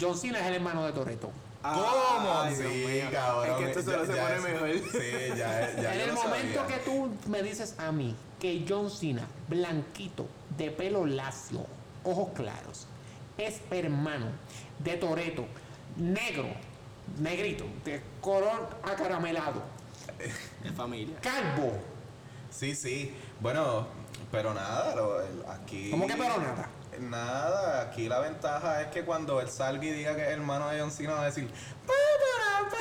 John Cena es el hermano de Toreto. ¿Cómo? Ay, Dios sí, cabrón. Es que esto solo Ya- se ya pone es- mejor. Sí, ya, ya en el momento sabía. que tú me dices a mí que John Cena, blanquito, de pelo lacio, ojos claros, es hermano de Toreto, negro, negrito, de color acaramelado, Es familia. calvo. Sí, sí. Bueno, pero nada, lo- el- aquí. ¿Cómo que pero nada? Nada, aquí la ventaja es que cuando él salga y diga que es hermano de John Cena va a decir. "Pa, para, pa".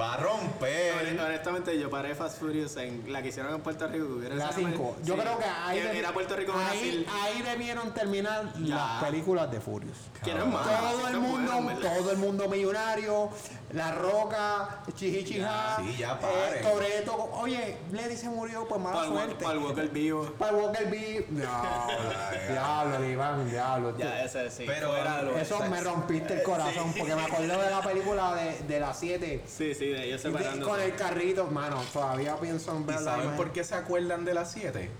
Va a romper. Honestamente, yo paré Fast Furious en la que hicieron en Puerto Rico. que La sido- 5. Yo Sí. creo que ahí, Puerto Rico ahí, ahí debieron terminar Ya. las películas de Furious. Que no es malo. todo el mundo, todo el mundo millonario, La Roca, Chihichija, sí, ya paren. Toreto. Oye, Lady se murió, pues mala Para suerte. el Walker vivo. Para Walker B. Diablo, diablo, Iván, diablo. Ya, ese sí. Pero- de lo- Eso me rompiste el corazón porque me acuerdo de la película de, de las 7 Sí, sí, de ellos separando. con el carrito, mano. Todavía pienso en ¿Y verla. saben imagen. por qué se acuerdan de las 7?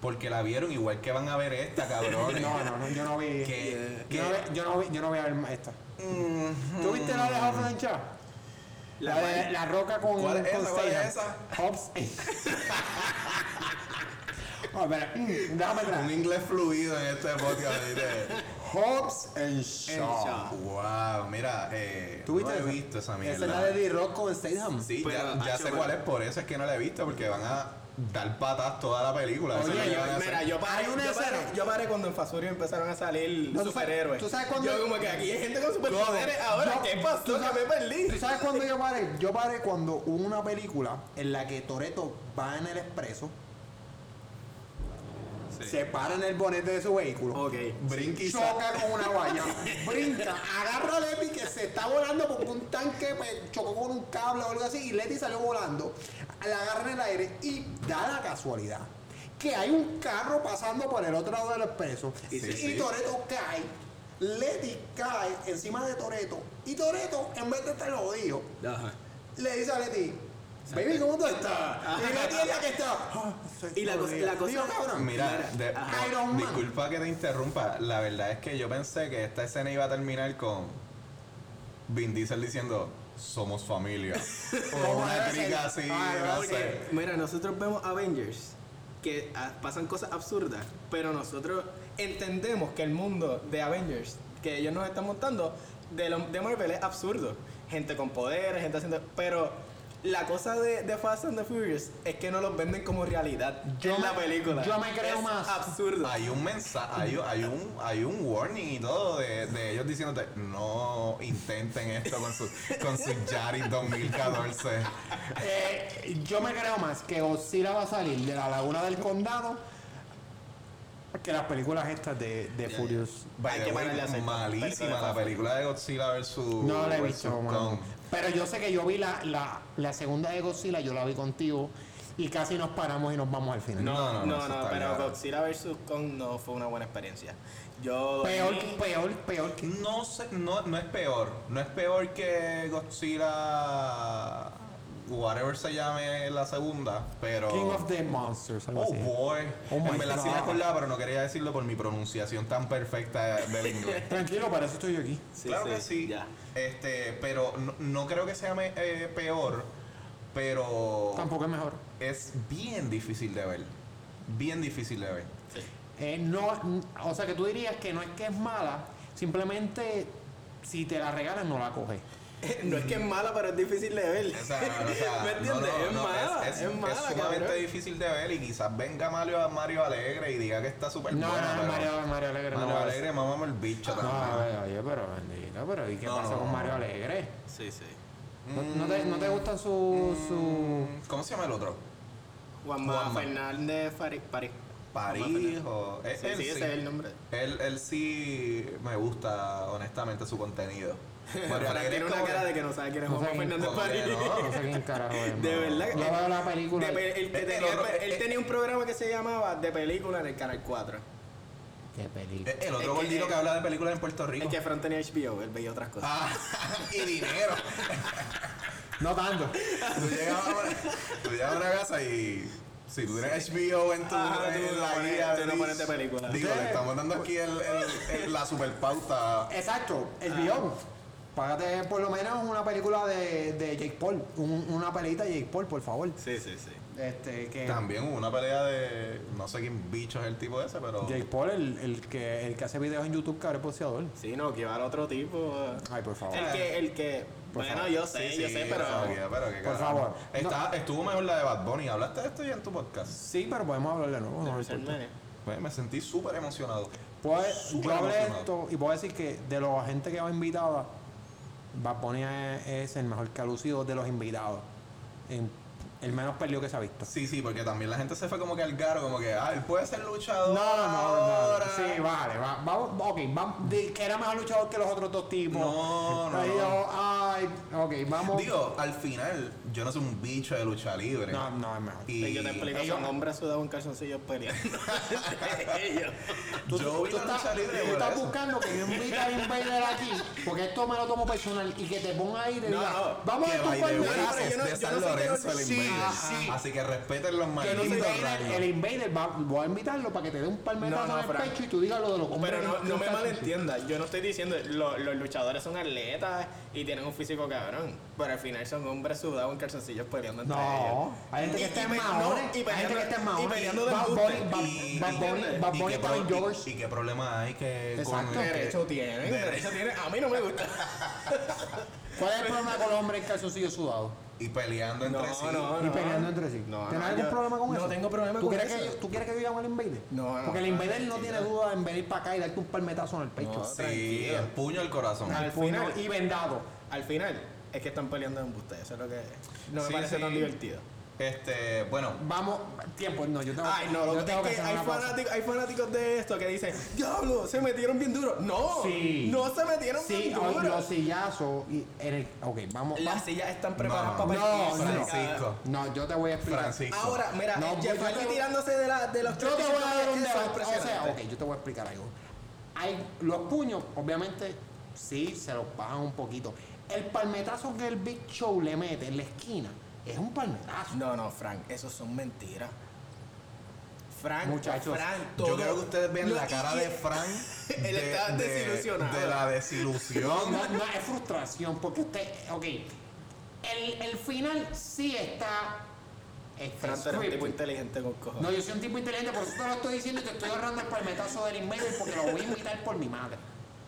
Porque la vieron igual que van a ver esta, cabrones. No, no, no, yo no vi. Que- Yo no, vi- yo no vi, yo no voy a ver esta. Mm, ¿Tú viste la de Hobbs and Shaw? La, La de la roca con, ¿Cuál es con esa? ¿Cuál es esa? Hobbs. Oh, mm, déjame Un atrás. inglés fluido en este podcast. Hobbs and Shaw. Shaw. Wow, mira, eh, ¿Tú viste no he esa? visto esa Esa mierda. es la de D-Rock con Statham. Sí, Pero, ya, sé pero- cuál es, por eso es que no la he visto, porque van a dar patas toda la película. Oye, es yo-. Mira, yo paré, Hay una yo, paré, escena- yo paré cuando en Fast Furious empezaron a salir No, superhéroes. tú sabes cuando- Yo como que aquí hay gente con superpoderes. Ahora, Yo- ¿qué ¿tú pasó? Que sabes- me perdí. ¿Tú sabes cuándo yo paré? Yo paré cuando hubo una película en la que Toreto va en el expreso, se para en el bonete de su vehículo. Ok. Brinca y choca con una valla, brinca, agarra a Leti que se está volando porque un tanque pues, chocó con un cable o algo así y Leti salió volando, la agarra en el aire y da la casualidad que hay un carro pasando por el otro lado del expreso Y y, sí, sí. Toreto cae. Leti cae encima de Toreto y Toreto en vez de estar jodido Ajá. le dice a Leti Baby, ¿cómo tú estás? Y la que está. "Ah, soy Y la cosa- jodida". la cosa- Digo, cabrón, Mira, de- Ajá. no, Iron Man. disculpa que te interrumpa. La verdad es que yo pensé que esta escena iba a terminar con Vin Diesel diciendo somos familia. o Como una debe ser. trica así, Ah, no porque- sé. Mira, nosotros vemos Avengers que ah, pasan cosas absurdas, pero nosotros entendemos que el mundo de Avengers que ellos nos están montando de, lo- de Marvel es absurdo. Gente con poderes, gente haciendo. Pero La cosa de, de Fast and the Furious es que no los venden como realidad Yo en la película. yo me creo Es más. absurdo. Hay un mensaje, hay, un- hay un hay un warning y todo de, de ellos diciéndote no intenten esto con su con su Yaris 2014. Eh, yo me creo más que Godzilla va a salir de la laguna del condado que las películas estas de, de Furious. By Hay the way, malísima la película de Godzilla versus No la he visto. Pero yo sé que yo vi la, la, la segunda de Godzilla, yo la vi contigo y casi nos paramos y nos vamos al final. No, no, no, no, no, pero claro. Godzilla vs. Kong no fue una buena experiencia. Yo Peor, dormí- peor, peor que. No sé, no, no es peor. No es peor que Godzilla whatever se llame la segunda, pero King of the Monsters, algo Oh así. boy. Oh my en verdad sí me acordaba, pero no quería decirlo por mi pronunciación tan perfecta del inglés. Tranquilo, para eso estoy yo aquí. Sí, claro que sí. Ya. Este, pero no, no creo que sea me- eh, peor, pero Tampoco es mejor. es bien difícil de ver. Bien difícil de ver. Eh, no, o sea que tú dirías que no es que es mala, simplemente si te la regalan no la coges. No es que es mala, pero es difícil de ver. O sea, o sea, ¿Me no, entiendes? no, es no, mala, es, es, es- mala, es sumamente cabrón. difícil de ver y quizás venga Mario, Mario Alegre y diga que está súper No, buena, no, pero Mario, Mario Alegre no Mario Alegre, mamame el bicho No, también. ver, oye, pero bendito, pero ¿y qué No, pasa no, con no. Mario Alegre? Sí, sí. ¿No, no te, no te gustan su, su... Mm, ¿Cómo se llama el otro? Juanma. Fernández París. París. París o... Sí, él sí, ese es el nombre. Él, él sí me gusta, honestamente, su contenido. Alegre tiene es una cara de que no sabe quién es No quién- Fernández París. no. No sé quién carajo es. De no. verdad. Yo veo la película. De pe- él, El tenía, otro- él eh, tenía un programa que se llamaba De Película en el Canal 4. Qué película. El otro gordito que habla de películas en Puerto Rico. Es que Fran tenía HBO, él veía otras cosas. Ah, y dinero. No tanto. Tú llegas a una, tú casa y si tú tienes HBO en tu tú en no la pones- guía tú no de película. Digo, Sí. le estamos dando aquí el, el- el- la super pauta. Exacto, el guion. Págate por lo menos una película de, de Jake Paul. un- una pelita de Jake Paul, por favor. Sí, sí, sí. Este, que También hubo una pelea de no sé quién bicho es el tipo ese, pero Jake Paul, el, el que, el que hace videos en YouTube, que ahora es boxeador. Sí, no, que va al otro tipo. Ay, por favor. El que, el que. Por bueno, favor. yo sé, Sí, yo sí, sé, pero. sabía, pero qué Por carajo. favor. Está- Estuvo mejor la de Bad Bunny. ¿Hablaste de esto ya en tu podcast? Sí, pero podemos hablar de nuevo. no me importa. Pues me sentí súper emocionado. Pues, Súper yo hablé de emocionado. esto y puedo decir que de la gente que va invitada, Bad es, el mejor que de los invitados. En- el menos perdido que se ha visto. Sí, sí, porque también la gente se fue como que al garo, como que, ah, él puede ser luchador. No, no, no, no. Sí, vale, va- vamos, ok, vamos, que era mejor luchador que los otros dos tipos. No, no, Ay, no. yo, ay, ok, vamos. Digo, al final, yo no soy un bicho de lucha libre. no, no, es mejor. Y yo te explico, ellos- son hombres sudados en calzoncillos peleando. Ellos. yo vi Tú la estás, lucha libre tú por estás eso. buscando que yo invite a Invader aquí, porque esto me lo tomo personal y que te ponga ahí y te No, diga, no, vamos a Que tu yo no- de yo San no soy de Lorenzo el Invader. sí. Así que respeten los el malditos Invader, el Invader va, voy a invitarlo para que te dé un palmetazo No, no, en el Frank. pecho y tú digas lo de los hombres. Pero no, no me en malentiendas, yo no estoy diciendo, lo- los luchadores son atletas y tienen un físico cabrón, pero al final son hombres sudados en calzoncillos peleando entre ellos. No, hay gente que Y- está en hay gente peleando- que está en y peleando de Bad. Bunny, Bad- Y- Bad Bunny, ¿entiendes? Bad ¿Y Bunny qué estaba en pro- y- joggers. ¿Y qué problema hay que Exacto. con Derecho tienen, Derecho. tienen. A mí no me gusta. ¿Cuál es el problema con los hombres en calzoncillos sudados? Y peleando entre No, sí? no, Y peleando entre sí. No, ¿Tienes no, algún yo problema con no eso? tengo problema ¿Tú con quieres eso. Que, ¿Tú quieres que yo llame al Invader? No, no, Porque el Invader no tiene duda en venir para acá y darte un palmetazo en el pecho. No, Sí, el puño al corazón. Al final- y vendado. Al final, es que están peleando en embuste, eso es lo que no me Sí, parece sí. tan divertido. Este, bueno, Vamos, tiempo, no, yo tengo Ay, no, lo que tengo es que hay fanáticos, hay fanáticos de esto que dicen, diablo, se metieron bien duro. No, Sí. no se metieron Sí, bien o- duro. los sillazos y el, ok, vamos, Las sillas están preparadas No, para no, partirse. no. Francisco. No, yo te voy a explicar. Francisco. Ahora, mira, No, Jeff yo te- tirándose de, la, de los Yo te voy a dar un debate. O sea, ok, yo te voy a explicar algo. Hay, los puños, obviamente, sí se los bajan un poquito. El palmetazo que el Big Show le mete en la esquina es un palmetazo. No, no, Frank, eso son mentiras. Frank, Muchachos, Frank, yo todo- quiero que ustedes vean la cara de Frank. Él está desilusionado. De la desilusión. No, no, es frustración, porque usted, ok, el, el final sí está. está Frank, tú eres un tipo inteligente con cojones. No, yo soy un tipo inteligente, por eso te lo estoy diciendo y te estoy ahorrando el palmetazo del Invader porque lo voy a invitar por mi madre.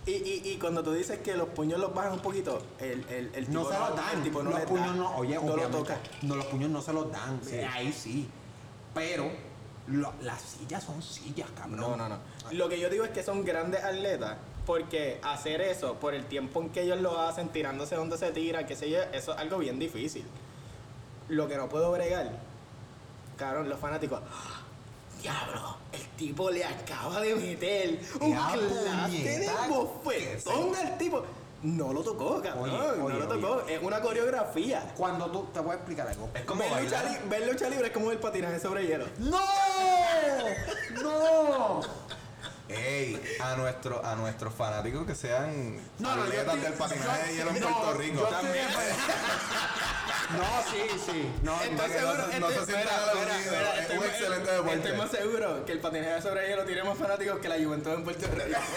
Y, y, y cuando tú dices que los puños los bajan un poquito, el, el, el No se los dan. el tipo no los puños da, no, oye, no lo toca. No, los puños no se los dan. Sí. Ahí sí. Pero lo- las sillas son sillas, cabrón. No, no, no. Lo que yo digo es que son grandes atletas porque hacer eso por el tiempo en que ellos lo hacen, tirándose donde se tira, qué sé yo, eso es algo bien difícil. Lo que no puedo bregar, cabrón, los fanáticos. Diablo, el tipo le acaba de meter un clase de bofetón al tipo. No lo tocó, cabrón. Oye, no oye, lo tocó. Es una coreografía. Cuando tú, te voy a explicar algo. Es como Ver lucha, ver lucha libre es como el patinaje sobre hielo. ¡No! ¡No! Ey, a, nuestro, a nuestros fanáticos que sean No, no, atletas estoy- del patinaje de hielo en no, Puerto Rico. yo estoy de acuerdo. No, sí, sí. No, Estoy seguro, no estoy- se espera, aludidos, espera, es estoy un excelente deporte. Estoy más seguro que el patinaje sobre hielo tiene más fanáticos que la Juventud en Puerto Rico.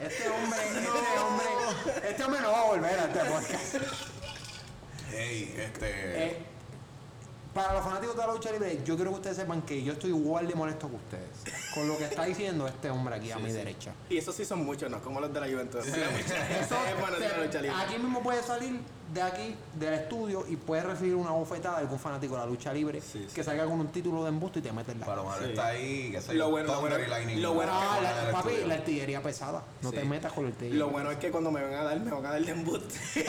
Este hombre, este hombre, este hombre no va a volver a este podcast. Ey, este. Eh, para los fanáticos de la lucha libre, yo quiero que ustedes sepan que yo estoy igual de molesto que ustedes. Con lo que está diciendo este hombre aquí a mi derecha. Y esos sí son muchos, ¿no? Como los de la Juventud. Eso, es bueno de la lucha libre. aquí mismo puede salir de aquí, del estudio, y puede recibir una bofetada de algún fanático de la lucha libre Sí, sí. que salga con un título de embuste y te mete en la lo cara. malo Sí. está ahí, que sé Lo yo, bueno- lo bueno- lo bueno- Ah, la- el papi, estudio. la artillería pesada. No Sí. te metas con la artillería. Lo bueno es que cuando me van a dar, me van a dar de embuste.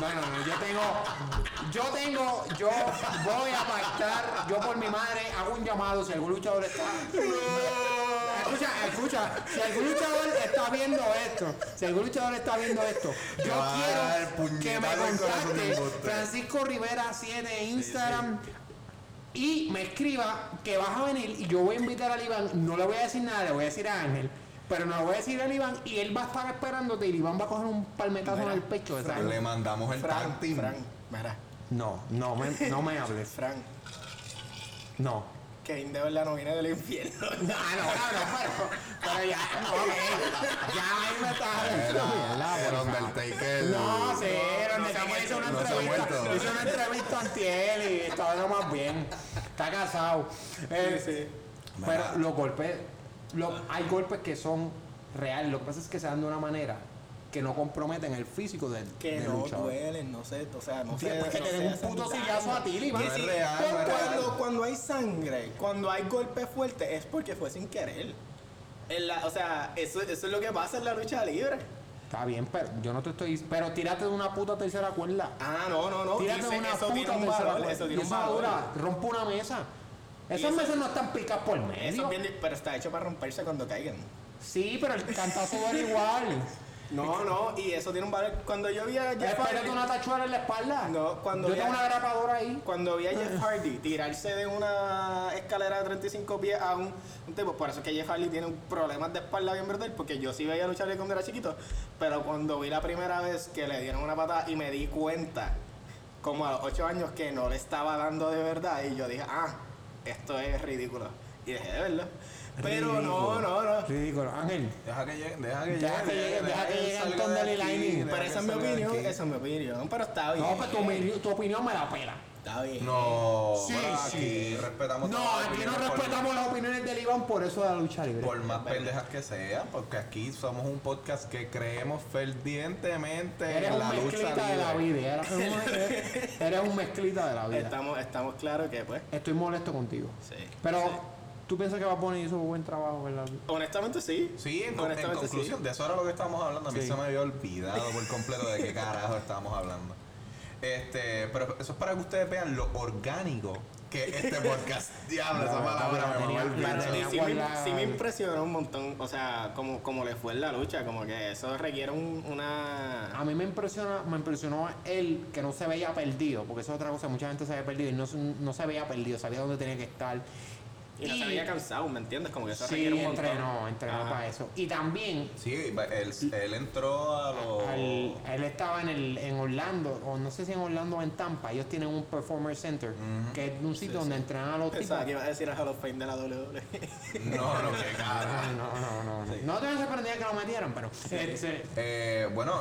No, no, no, yo tengo, yo tengo, yo voy a pactar, yo por mi madre hago un llamado si algún luchador está. Escucha, escucha, si algún luchador está viendo esto, si algún luchador está viendo esto, yo quiero que me contacte. Francisco Rivera 7 en Instagram. Y me escriba que vas a venir y yo voy a invitar al Iván, no le voy a decir nada, le voy a decir a Ángel, pero no le voy a decir al Iván y él va a estar esperándote y el Iván va a coger un palmetazo en el pecho. ¿sabes? Le mandamos el Fran, tag team. Fran, mira, No, no me, no me hables. Fran, No. Kane de verdad no viene del infierno. Ah, no, cabrón, pero, pero ya, no, ya ahí me por favor. Undertaker. No, sí, no donde se ha se hizo una no entrevista, hizo una entrevista antiel y estaba lo más bien. Está casado. Eh, Sí, sí. Pero los golpes, hay golpes que son reales. Lo que pasa es que se dan de una manera que no comprometen el físico del, Que del no luchador. duelen, no sé, o sea, no sé. porque no te sé, den un puto sillazo a ti, No es real, no cuando, cuando hay sangre, cuando hay golpe fuerte, es porque fue sin querer. En la- o sea, eso, eso es lo que pasa en la lucha libre. Está bien, pero yo no te estoy. Pero tírate de una puta tercera cuerda. Ah, no, no, no. Tírate de una eso puta tiene un tercera valor, cuerda. eso Y tiene un valor. rompe una mesa. Esas eso- mesas no están picadas por medio. Eso es bien di- pero está hecho para romperse cuando caigan. Sí, pero el cantazo duele igual. No, no, y eso tiene un valor. Cuando yo vi a Jeff Espérate Hardy, una tachuela en la espalda. No, cuando Yo vi tengo a- una grapadora ahí. cuando vi a Jeff Hardy tirarse de una escalera de 35 pies a un, un tipo, por eso es que Jeff Hardy tiene un problemas de espalda bien brutal, porque yo sí veía luchar cuando era chiquito, pero cuando vi la primera vez que le dieron una patada y me di cuenta, como a los 8 años, que no le estaba dando de verdad, y yo dije, ah, esto es ridículo. Y dejé de verlo. Pero no, no, no. Ridículo. Ángel. Deja que llegue, deja que Deja que llegue, deja que él llegue salga Thunder de y aquí, Lightning. Pero esa es mi opinión, esa es mi opinión, pero está bien. No, pues tu, opini- tu opinión me la pela. Está bien. No, Sí, bueno, sí. aquí respetamos No, aquí no respetamos las opiniones del Iván por eso de la lucha libre. Por más pendejas que sean, porque aquí somos un podcast que creemos fervientemente Eres en un la lucha mezclita de la libre. vida. Eres un, eres un mezclita de la vida. Estamos, estamos claros que, pues, Estoy molesto contigo. sí. Pero, Sí. ¿Tú piensas que va a poner hizo buen trabajo, verdad? Honestamente sí. Sí, en, en conclusión, de eso era lo que estábamos hablando. A mí Sí. se me había olvidado por completo de qué carajo estábamos hablando. Este, pero eso es para que ustedes vean lo orgánico que este podcast. Diablo, esa La- palabra la me. Sí, sí, me, impresionó un montón, o sea, como, como le fue en la lucha, como que eso requiere un- una... A mí me impresiona, me impresionó él que no se veía perdido, porque eso es otra cosa, mucha gente se veía perdido y no, no se veía perdido, sabía dónde tenía que estar. Y no se había cansado, ¿me entiendes? Como que eso Sí, requiere un montón. entrenó, entrenó Ajá. para eso. Y también Sí, él, él entró a los. al- él estaba en, el, en Orlando, o no sé si en Orlando o en Tampa, ellos tienen un Performer Center, que es un sitio donde entrenan a los tipos. Pensaba que iba a decir a Hall of Fame de la. WWE. No, no, qué cara. No, no, no, no. No te me sorprendía que lo metieran, pero. este, Eh, bueno,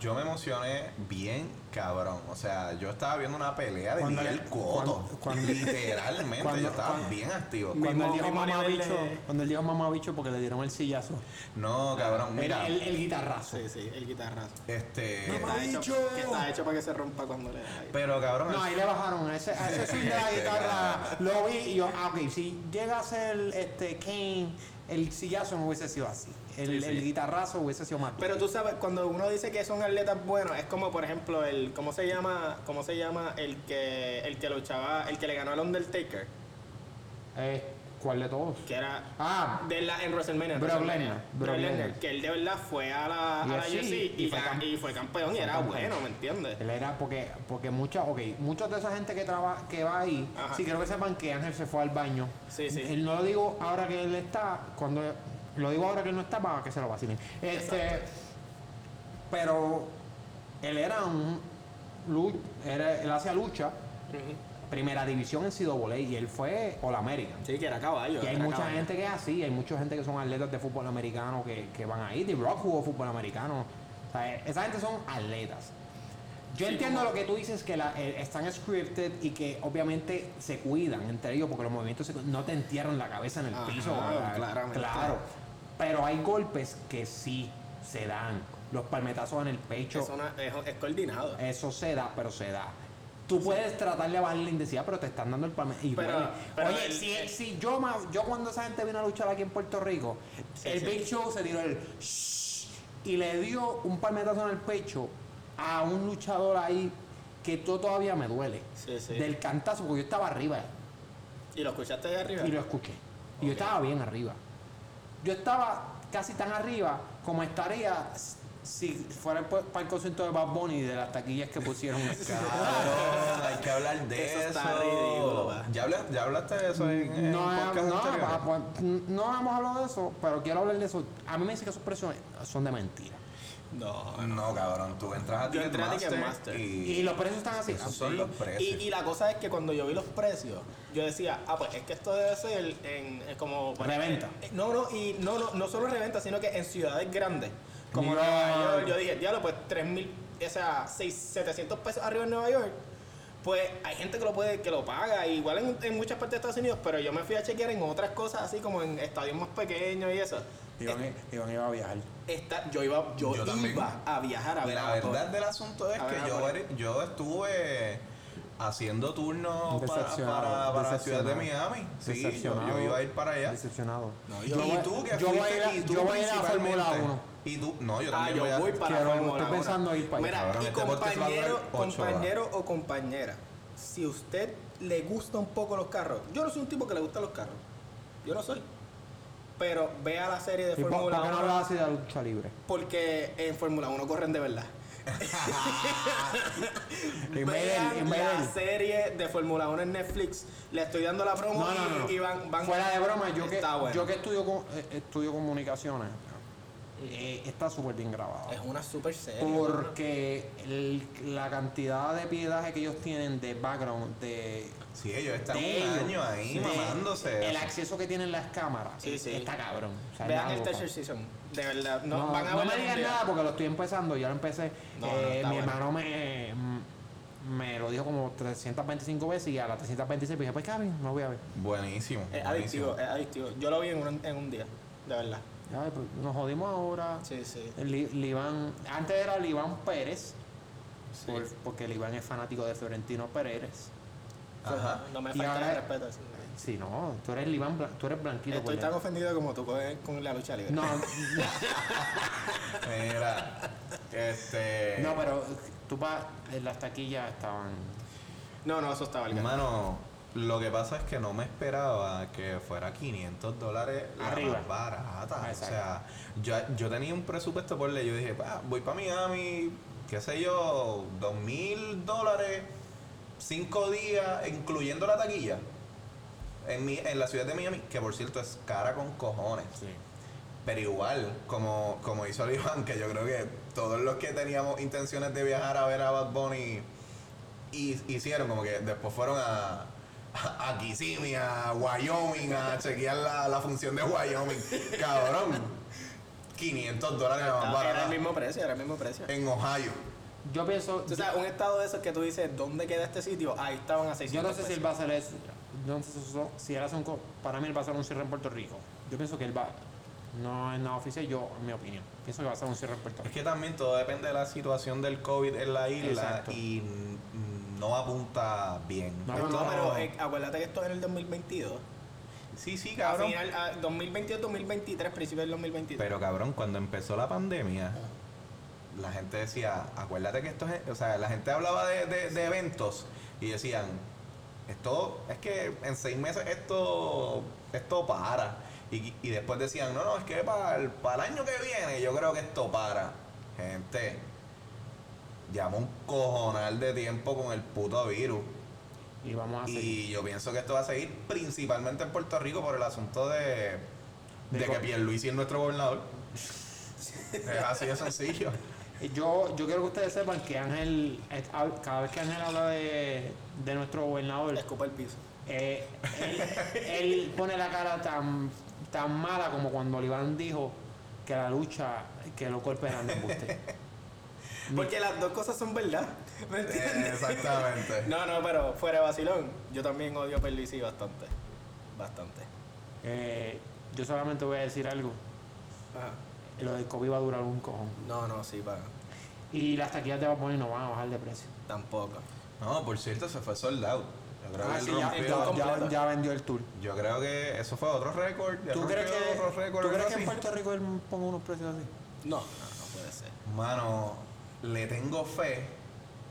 yo me emocioné bien cabrón. O sea, yo estaba viendo una pelea de Cuando Miguel Cotto. cuando- cuando- Literalmente, cuando- yo estaba cuando- bien activo. Cuando él dijo mamá bicho, de- cuando él dijo mamá bicho porque le dieron el sillazo. No, cabrón, mira. el, el, el guitarrazo. Sí, sí, el guitarrazo. Este. Que está, hecho, que está hecho para que se rompa cuando le da ahí. Pero cabrón, No, ahí le bajaron a ese, a ese swing de la guitarra. Lo vi y yo, ah, ok, si llega a ser este Kane, el sillazo no hubiese sido así. El, Sí, sí. el guitarrazo hubiese sido más. Pero tú sabes, cuando uno dice que son atletas buenos, es como por ejemplo el, ¿cómo se llama? ¿Cómo se llama el que el que luchaba, el que le ganó al Undertaker? Eh, ¿Cuál de todos? Que era Ah, de la, en WrestleMania. Brock. Lesnar, que él de verdad fue a la, a la UFC UFC y, y fue y campeón y era campeón. bueno, ¿me entiendes? él era porque, porque mucha, ok, muchos de esa gente que traba, que va ahí, Ajá. sí creo que sepan que Ángel se fue al baño. Sí, sí. Él no lo digo ahora que él está, cuando lo digo ahora que él no está para que se lo vacilen. Este, pero él era un era, él hacía lucha, primera división en CWA y él fue All American. Sí, que era caballo. Y hay mucha caballo. gente que es así, hay mucha gente que son atletas de fútbol americano que, que van ahí. The Rock jugó fútbol americano. O sea, esa gente son atletas. Yo Sí, entiendo como- lo que tú dices, que la- eh, están scripted y que obviamente se cuidan entre ellos porque los movimientos se no te entierran la cabeza en el Ajá, piso. claramente. Claro. Pero hay golpes que sí se dan. Los palmetazos en el pecho. Es, una- es, es coordinado. Eso se da, pero se da. Tú puedes tratar de bajar la intensidad, pero te están dando el palme. Y Pero- duele. pero Oye, el- si, el- si yo, yo cuando esa gente vino a luchar aquí en Puerto Rico, Sí, el sí. Big Show se tiró el shhh y le dio un palmetazo en el pecho a un luchador ahí que todo todavía me duele. Sí, sí. Del cantazo, porque yo estaba arriba ¿Y lo escuchaste de arriba? y lo escuché. Y yo estaba bien arriba. Yo estaba casi tan arriba como estaría si fuera para el concierto de Bad Bunny de las taquillas que pusieron. Cabrón, hay que hablar de Eso eso. está ridículo. ¿Ya, habla- ya hablaste de eso en, en No, podcast no, pa- pues, no hemos hablado de eso, pero quiero hablar de eso. A mí me dicen que esos precios son de mentira. No. No, cabrón, tú entras a Yo entré a Ticketmaster. Y y, los precios están así. esos son los precios. Y, y la cosa es que cuando yo vi los precios, yo decía, ah, pues es que esto debe ser en, en como... Reventa. eh, no, no, y no, no, no solo reventa, sino que en ciudades grandes. Como New Nueva York. York, yo dije, diablo, pues 3 mil, o sea, 6, 700 pesos arriba en Nueva York. Pues hay gente que lo puede, que lo paga, igual en, en muchas partes de Estados Unidos, pero yo me fui a chequear en otras cosas así como en estadios más pequeños y eso. Iván, Iván iba a viajar. Esta, yo iba, yo, Yo también. iba a viajar a ver La verdad del asunto es A que yo, ver. yo estuve haciendo turnos para, para, para la ciudad de. Miami. Sí, yo, yo iba a ir para allá. Decepcionado. No, Y yo- voy- tú que yo voy a fuiste ir a- y tú yo voy a ir a. Fórmula 1. Y tú, no, yo Ah, también yo voy a... voy para Fórmula estoy 1. pensando ir para allá. Mira, y este compañero, compañero o compañera, si usted le gusta un poco los carros, yo no soy un tipo que le gustan los carros. Yo no soy. Pero vea la serie de ¿Y por, Fórmula por qué no 1 hablas así de la lucha libre? porque en Fórmula 1 corren de verdad. Vean la serie de Fórmula 1 en Netflix. Le estoy dando la promo No, no, y, no. y van, van- Fuera de broma, yo que, bueno. yo que estudio, eh, estudio comunicaciones, eh, está súper bien grabado. Es una super serie. Porque el- la cantidad de piedaje que ellos tienen de background, de, Sí, ellos están de un ellos, año ahí de- mamándose. El acceso que tienen las cámaras Sí, es- sí. está cabrón. O sea, es Vean el tercer season. De verdad. No, No, van a no me digan nada porque lo estoy empezando, ya lo empecé. No, Eh, mi bueno. hermano me, me lo dijo como 325 veces y a las 326 dije, pues Kevin, no voy a ver. Buenísimo. Es buenísimo. adictivo, es adictivo. Yo lo vi en un, en un día, de verdad. Ya, pues, nos jodimos ahora. Sí, sí. Liván, antes era Liván Pérez, Sí. por- porque Liván es fanático de Florentino Pérez. Ajá. No me falta el respeto. sí. Sí, no, tú eres Liván, tú eres blanquito. Estoy por tan ofendido como tú con, con la lucha libre. No, Mira, este... no, pero tú vas, en las taquillas estaban. no, no, eso estaba el Hermano, lo que pasa es que no me esperaba que fuera 500 dólares la Arriba. más barata. O sea, yo, yo tenía un presupuesto por ley. Yo dije, "Ah, voy para Miami, qué sé yo, dos mil dólares, cinco días, incluyendo la taquilla. En, mi, en la ciudad de Miami, que por cierto es cara con cojones. Pero igual, como, como hizo el Iván, que yo creo que todos los que teníamos intenciones de viajar a ver a Bad Bunny hi- hicieron, como que después fueron a, a, a Kissimmee, a Wyoming, a chequear la, la función de Wyoming. Cabrón. 500 dólares más Era barata el mismo precio, era el mismo precio. en Ohio. Yo pienso. O sea, un estado de esos que tú dices, ¿dónde queda este sitio? Ahí estaban a 600 Yo no sé si él va a hacer eso. No sé si, eso- si él hace un. co- Para mí él va a hacer un cierre en Puerto Rico. Yo pienso que él va. No es nada oficial, yo, en mi opinión. Pienso que va a hacer un cierre en Puerto Es Rico. que también todo depende de la situación del COVID en la isla Exacto. y mm, no apunta bien. No, No, no, pero eh, acuérdate que esto es en el 2022. Sí, sí, A cabrón. final, a 2022-2023, principio del 2023. Pero cabrón, cuando empezó la pandemia, la gente decía, acuérdate que esto es, o sea, la gente hablaba de, de- de eventos y decían, esto, es que en seis meses esto, esto para. Y, y después decían, no, no, es que para el, para el año que viene yo creo que esto para. Gente, llama un cojonal de tiempo con el puto virus. Y vamos a seguir. Y yo pienso que esto va a seguir principalmente en Puerto Rico por el asunto de, de De que Pierluisi es nuestro gobernador. es así de sencillo. Yo, yo quiero que ustedes sepan que Ángel, cada vez que Ángel habla de, de nuestro gobernador, Le escupa el piso. eh, él, él pone la cara tan, tan mala como cuando Oliván dijo que la lucha, que los golpes eran de embuste. Porque las dos cosas son verdad. ¿Me entiendes? Exactamente. No, no, pero fuera de vacilón. Yo también odio a Perluisi bastante. Bastante. Eh, yo solamente voy a decir algo. Ajá. Lo del COVID va a durar un cojón. No, no, sí, para. Y las taquillas de Vapor no van a bajar de precio. Tampoco. No, por cierto, se fue sold out. Yo creo, Ah, que, sí, ya, ya- ya- vendió el tour. yo creo que eso fue otro récord. ¿Tú crees que, otro récord, ¿tú crees que en Puerto Rico él ponga unos precios así? No, no, no puede ser. Mano, le tengo fe,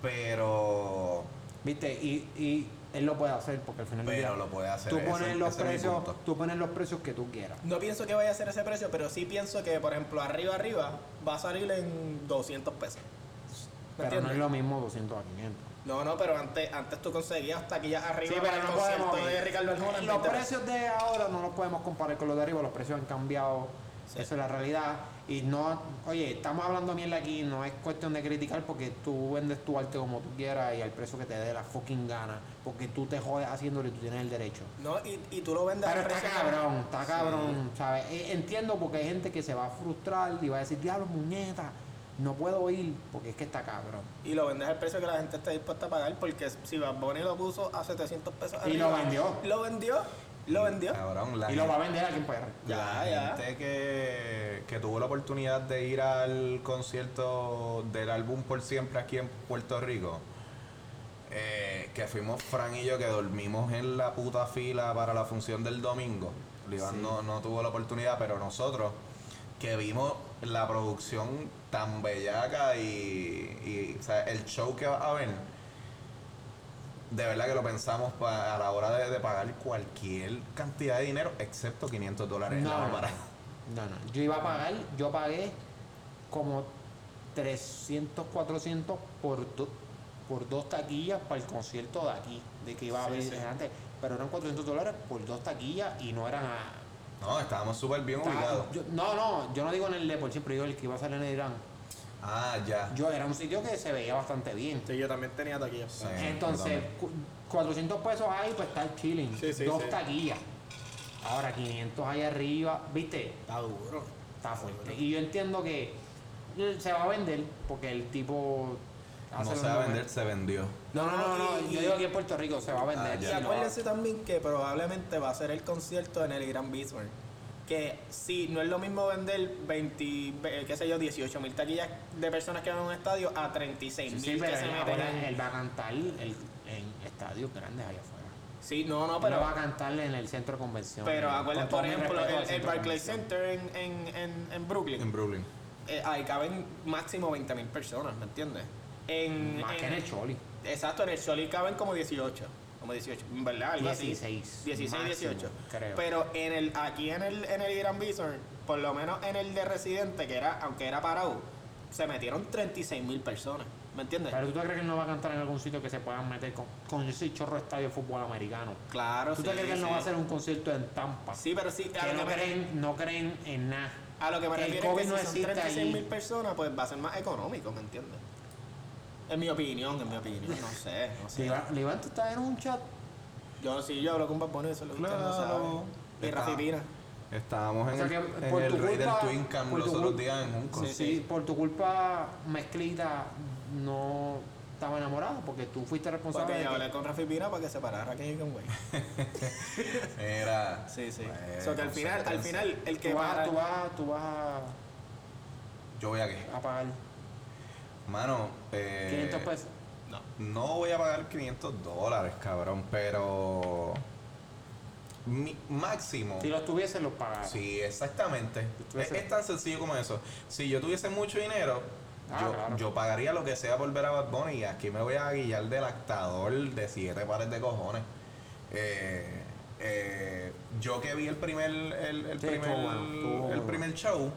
pero. ¿Viste? Y, y él lo puede hacer porque al final Pero día lo puede hacer. tú ese- pones los ese precios, tú pones los precios que tú quieras. No pienso que vaya a ser ese precio, pero sí pienso que, por ejemplo, arriba, arriba, va a salir en 200 pesos. ¿Me Pero no es lo mismo 200 a 500. No, no, pero antes, antes tú conseguías taquillas arriba Sí, pero no podemos. de Ricardo Arjona en Los 20 pesos. precios de ahora no los podemos comparar con los de arriba. Los precios han cambiado. Sí. Esa es la realidad. Y no, oye, estamos hablando mierda aquí. No es cuestión de criticar porque tú vendes tu arte como tú quieras y al precio que te dé la fucking gana. Porque tú te jodes haciéndolo y tú tienes el derecho. No, y, y tú lo vendes Pero al está precio- cabrón, está cabrón, ¿sabes? Eh, Entiendo porque hay gente que se va a frustrar y va a decir, diablo, muñeca, no puedo ir porque es que está cabrón. Y lo vendes al precio que la gente está dispuesta a pagar, porque si Bad Bunny lo puso a 700 pesos Y lo vendió. Lo vendió, lo vendió. Cabrón, la y lo va a vender aquí en PR. Ya, la ya. gente que, que tuvo la oportunidad de ir al concierto del álbum Por Siempre aquí en Puerto Rico, eh, que fuimos Fran y yo que dormimos en la puta fila para la función del domingo. Iván Sí. no, no tuvo la oportunidad, pero nosotros que vimos la producción tan bellaca y, y, o sea, el show que va a ver, de verdad que lo pensamos pa- a la hora de, de pagar cualquier cantidad de dinero, excepto 500 dólares. No, no, no, no. Yo iba a pagar, yo pagué como 300, 400 por, do- por dos taquillas para el concierto de aquí, de que iba a haber sí. antes. Pero eran 400 dólares por dos taquillas y no eran a... No, estábamos súper bien ubicados. yo- no, no, yo no digo en el de por siempre, digo el que iba a salir en el Irán. Ah, ya. Yo era un sitio que se veía bastante bien. Sí, yo también tenía taquillas. Sí. Entonces, yo cu- 400 pesos ahí, pues está el chilling. Sí, sí, dos sí. taquillas. Ahora, 500 ahí arriba, ¿viste? Está duro. Está fuerte. Y yo entiendo que eh, se va a vender porque el tipo. No se va a vender, se vendió. No, no, no, no. Y- Yo digo aquí en Puerto Rico se va a vender. Ah, Y no va- acuérdense también que probablemente va a ser el concierto en el Gran Bismarck. Que si no es lo mismo vender 20, ve- qué sé yo, 18 mil taquillas de personas que van a un estadio a 36 Sí, mil sí, que pero se él, meten en- él va a cantar el- en estadios grandes allá afuera. Sí, no, no, pero, no va a cantar en el centro de convención. pero todo por ejemplo, el, el Barclays. Center en, en, en, en Brooklyn, En Brooklyn. eh, ahí caben máximo 20 mil personas, ¿me entiendes? En, Más que en el Choli. Exacto, en el Choli caben como 18. Como 18, ¿verdad? Algo así. 16, 16, máximo, 18. creo. Pero en el, aquí en el, en el Gran Bison, por lo menos en el de Residente, que era, aunque era parado, se metieron 36 mil personas. ¿Me entiendes? Pero tú te crees que él no va a cantar en algún sitio que se puedan meter con, con ese chorro estadio de fútbol americano. Claro, ¿Tú sí, te crees que él no va a hacer un concierto en Tampa? Sí, pero sí, que no que, me, creen, no creen en nada. a lo que me refiero es que no son existe 36 mil personas, pues va a ser más económico, ¿me entiendes? En mi opinión, en mi opinión, no sé, no sé. Levanta, tú estás en un chat. Yo sí, yo hablo con Bunny, eso es lo que ustedes no Claro. saben. Y Rafi Pina. Estábamos O en sea el, que en por el tu Rey culpa- del Twin Cam los otros días en Junco. Sí, Sí, sí. por tu culpa, mezclita no estaba enamorada porque tú fuiste responsable Porque yo que- hablé con Rafi Pina para que se parara y Conway. Era. Sí, sí. Bueno, o sea que al final, al final, el que tú vas, para. tú vas, tú vas a, Yo voy a qué. a pagar Mano, eh, 500 pesos. No. No voy a pagar 500 dólares, cabrón, pero. Mi máximo. Si los tuviese, los pagaba. Sí, exactamente. Es, tan sencillo como eso. Si yo tuviese mucho dinero, Ah, yo, claro. yo pagaría lo que sea por ver a Bad Bunny y aquí me voy a guillar del actador de siete pares de cojones. Eh, eh, yo que vi el primer, el, el Sí, primer, bueno, el primer show,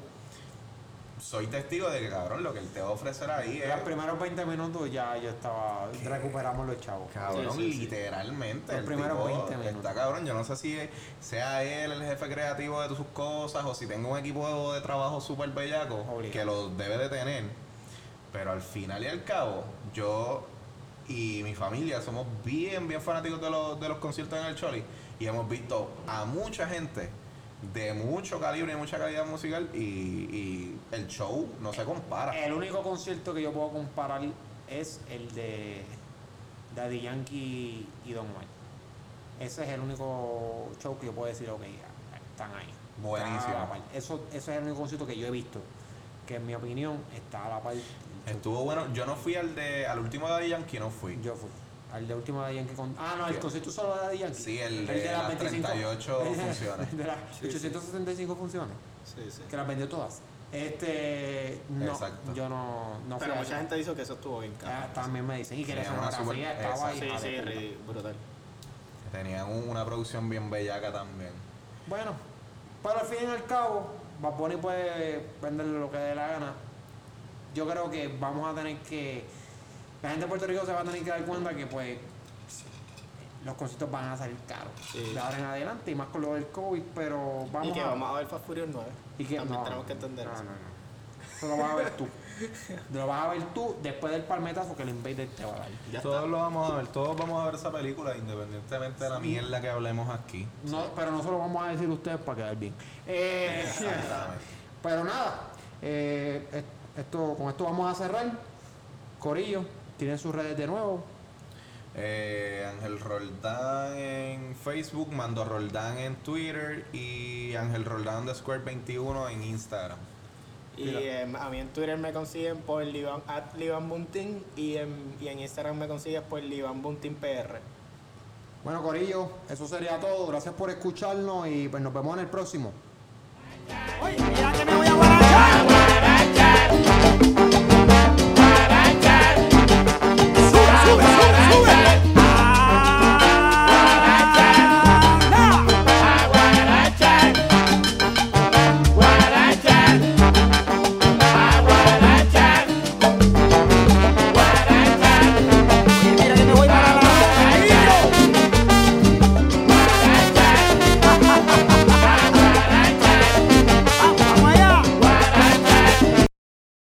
soy testigo de que, cabrón, lo que él te va a ofrecer ahí es... Los primeros 20 minutos ya yo estaba. Recuperamos los chavos. Cabrón, Sí, sí, sí. literalmente. Los el primeros tipo 20 minutos. Está cabrón, yo no sé si sea él el jefe creativo de sus cosas o si tengo un equipo de trabajo súper bellaco Obligado. que lo debe de tener. Pero al final y al cabo, yo y mi familia somos bien, bien fanáticos de los, de los conciertos en el Choli y hemos visto a mucha gente de mucho calibre y mucha calidad musical y, y el show no se compara. El único concierto que yo puedo comparar es el de Daddy Yankee y Don Omar. Ese es el único show que yo puedo decir, ok, están ahí. Buenísimo. Eso, ese es el único concierto que yo he visto, que en mi opinión está a la par. Estuvo bueno. Yo no fui al de al último de Daddy Yankee, no fui. Yo fui. Al de último Daddy Yankee con. Ah, no, el concierto solo de Yankee. Sí, el de las 38 el de- funciones. el de las Sí, sí. 875 funciones. Sí, sí. Que las vendió todas. Este. No, Exacto. yo no, no Pero mucha gente dice que eso estuvo bien Ah, caro. también me dicen. Y que la super- estaba ahí. Sí, sí, de brutal. Tenían un- una producción bien bellaca también. Bueno, pero al fin y al cabo, Bad Bunny puede venderle lo que dé la gana. Yo creo que vamos a tener que. La gente de Puerto Rico se va a tener que dar cuenta que, pues, los conciertos van a salir caros Sí. de ahora en adelante y más con lo del COVID, pero vamos y que a. vamos a ver Fast Furious 9. y que- También no, tenemos que entender no, eso. No, no, Eso lo vas a ver tú. lo vas a ver tú después del palmetazo que el Invader te va a dar. Ya todos está. lo vamos a ver, todos vamos a ver esa película, independientemente de la mierda que hablemos aquí. No, pero no se lo vamos a decir a ustedes para quedar bien. Eh, Exactamente. pero nada, eh, es- esto, con esto vamos a cerrar. Corillo, tienen sus redes de nuevo. Eh, Ángel Roldán en Facebook, Mando Roldán en Twitter y Ángel Roldán de Square 21 en Instagram. Y eh, a mí en Twitter me consiguen por Liban, at Liban Buntin y en, y en Instagram me consigues por Liban Buntin PR. Bueno, Corillo, eso sería todo. Gracias por escucharnos y pues nos vemos en el próximo. Oye, mira que me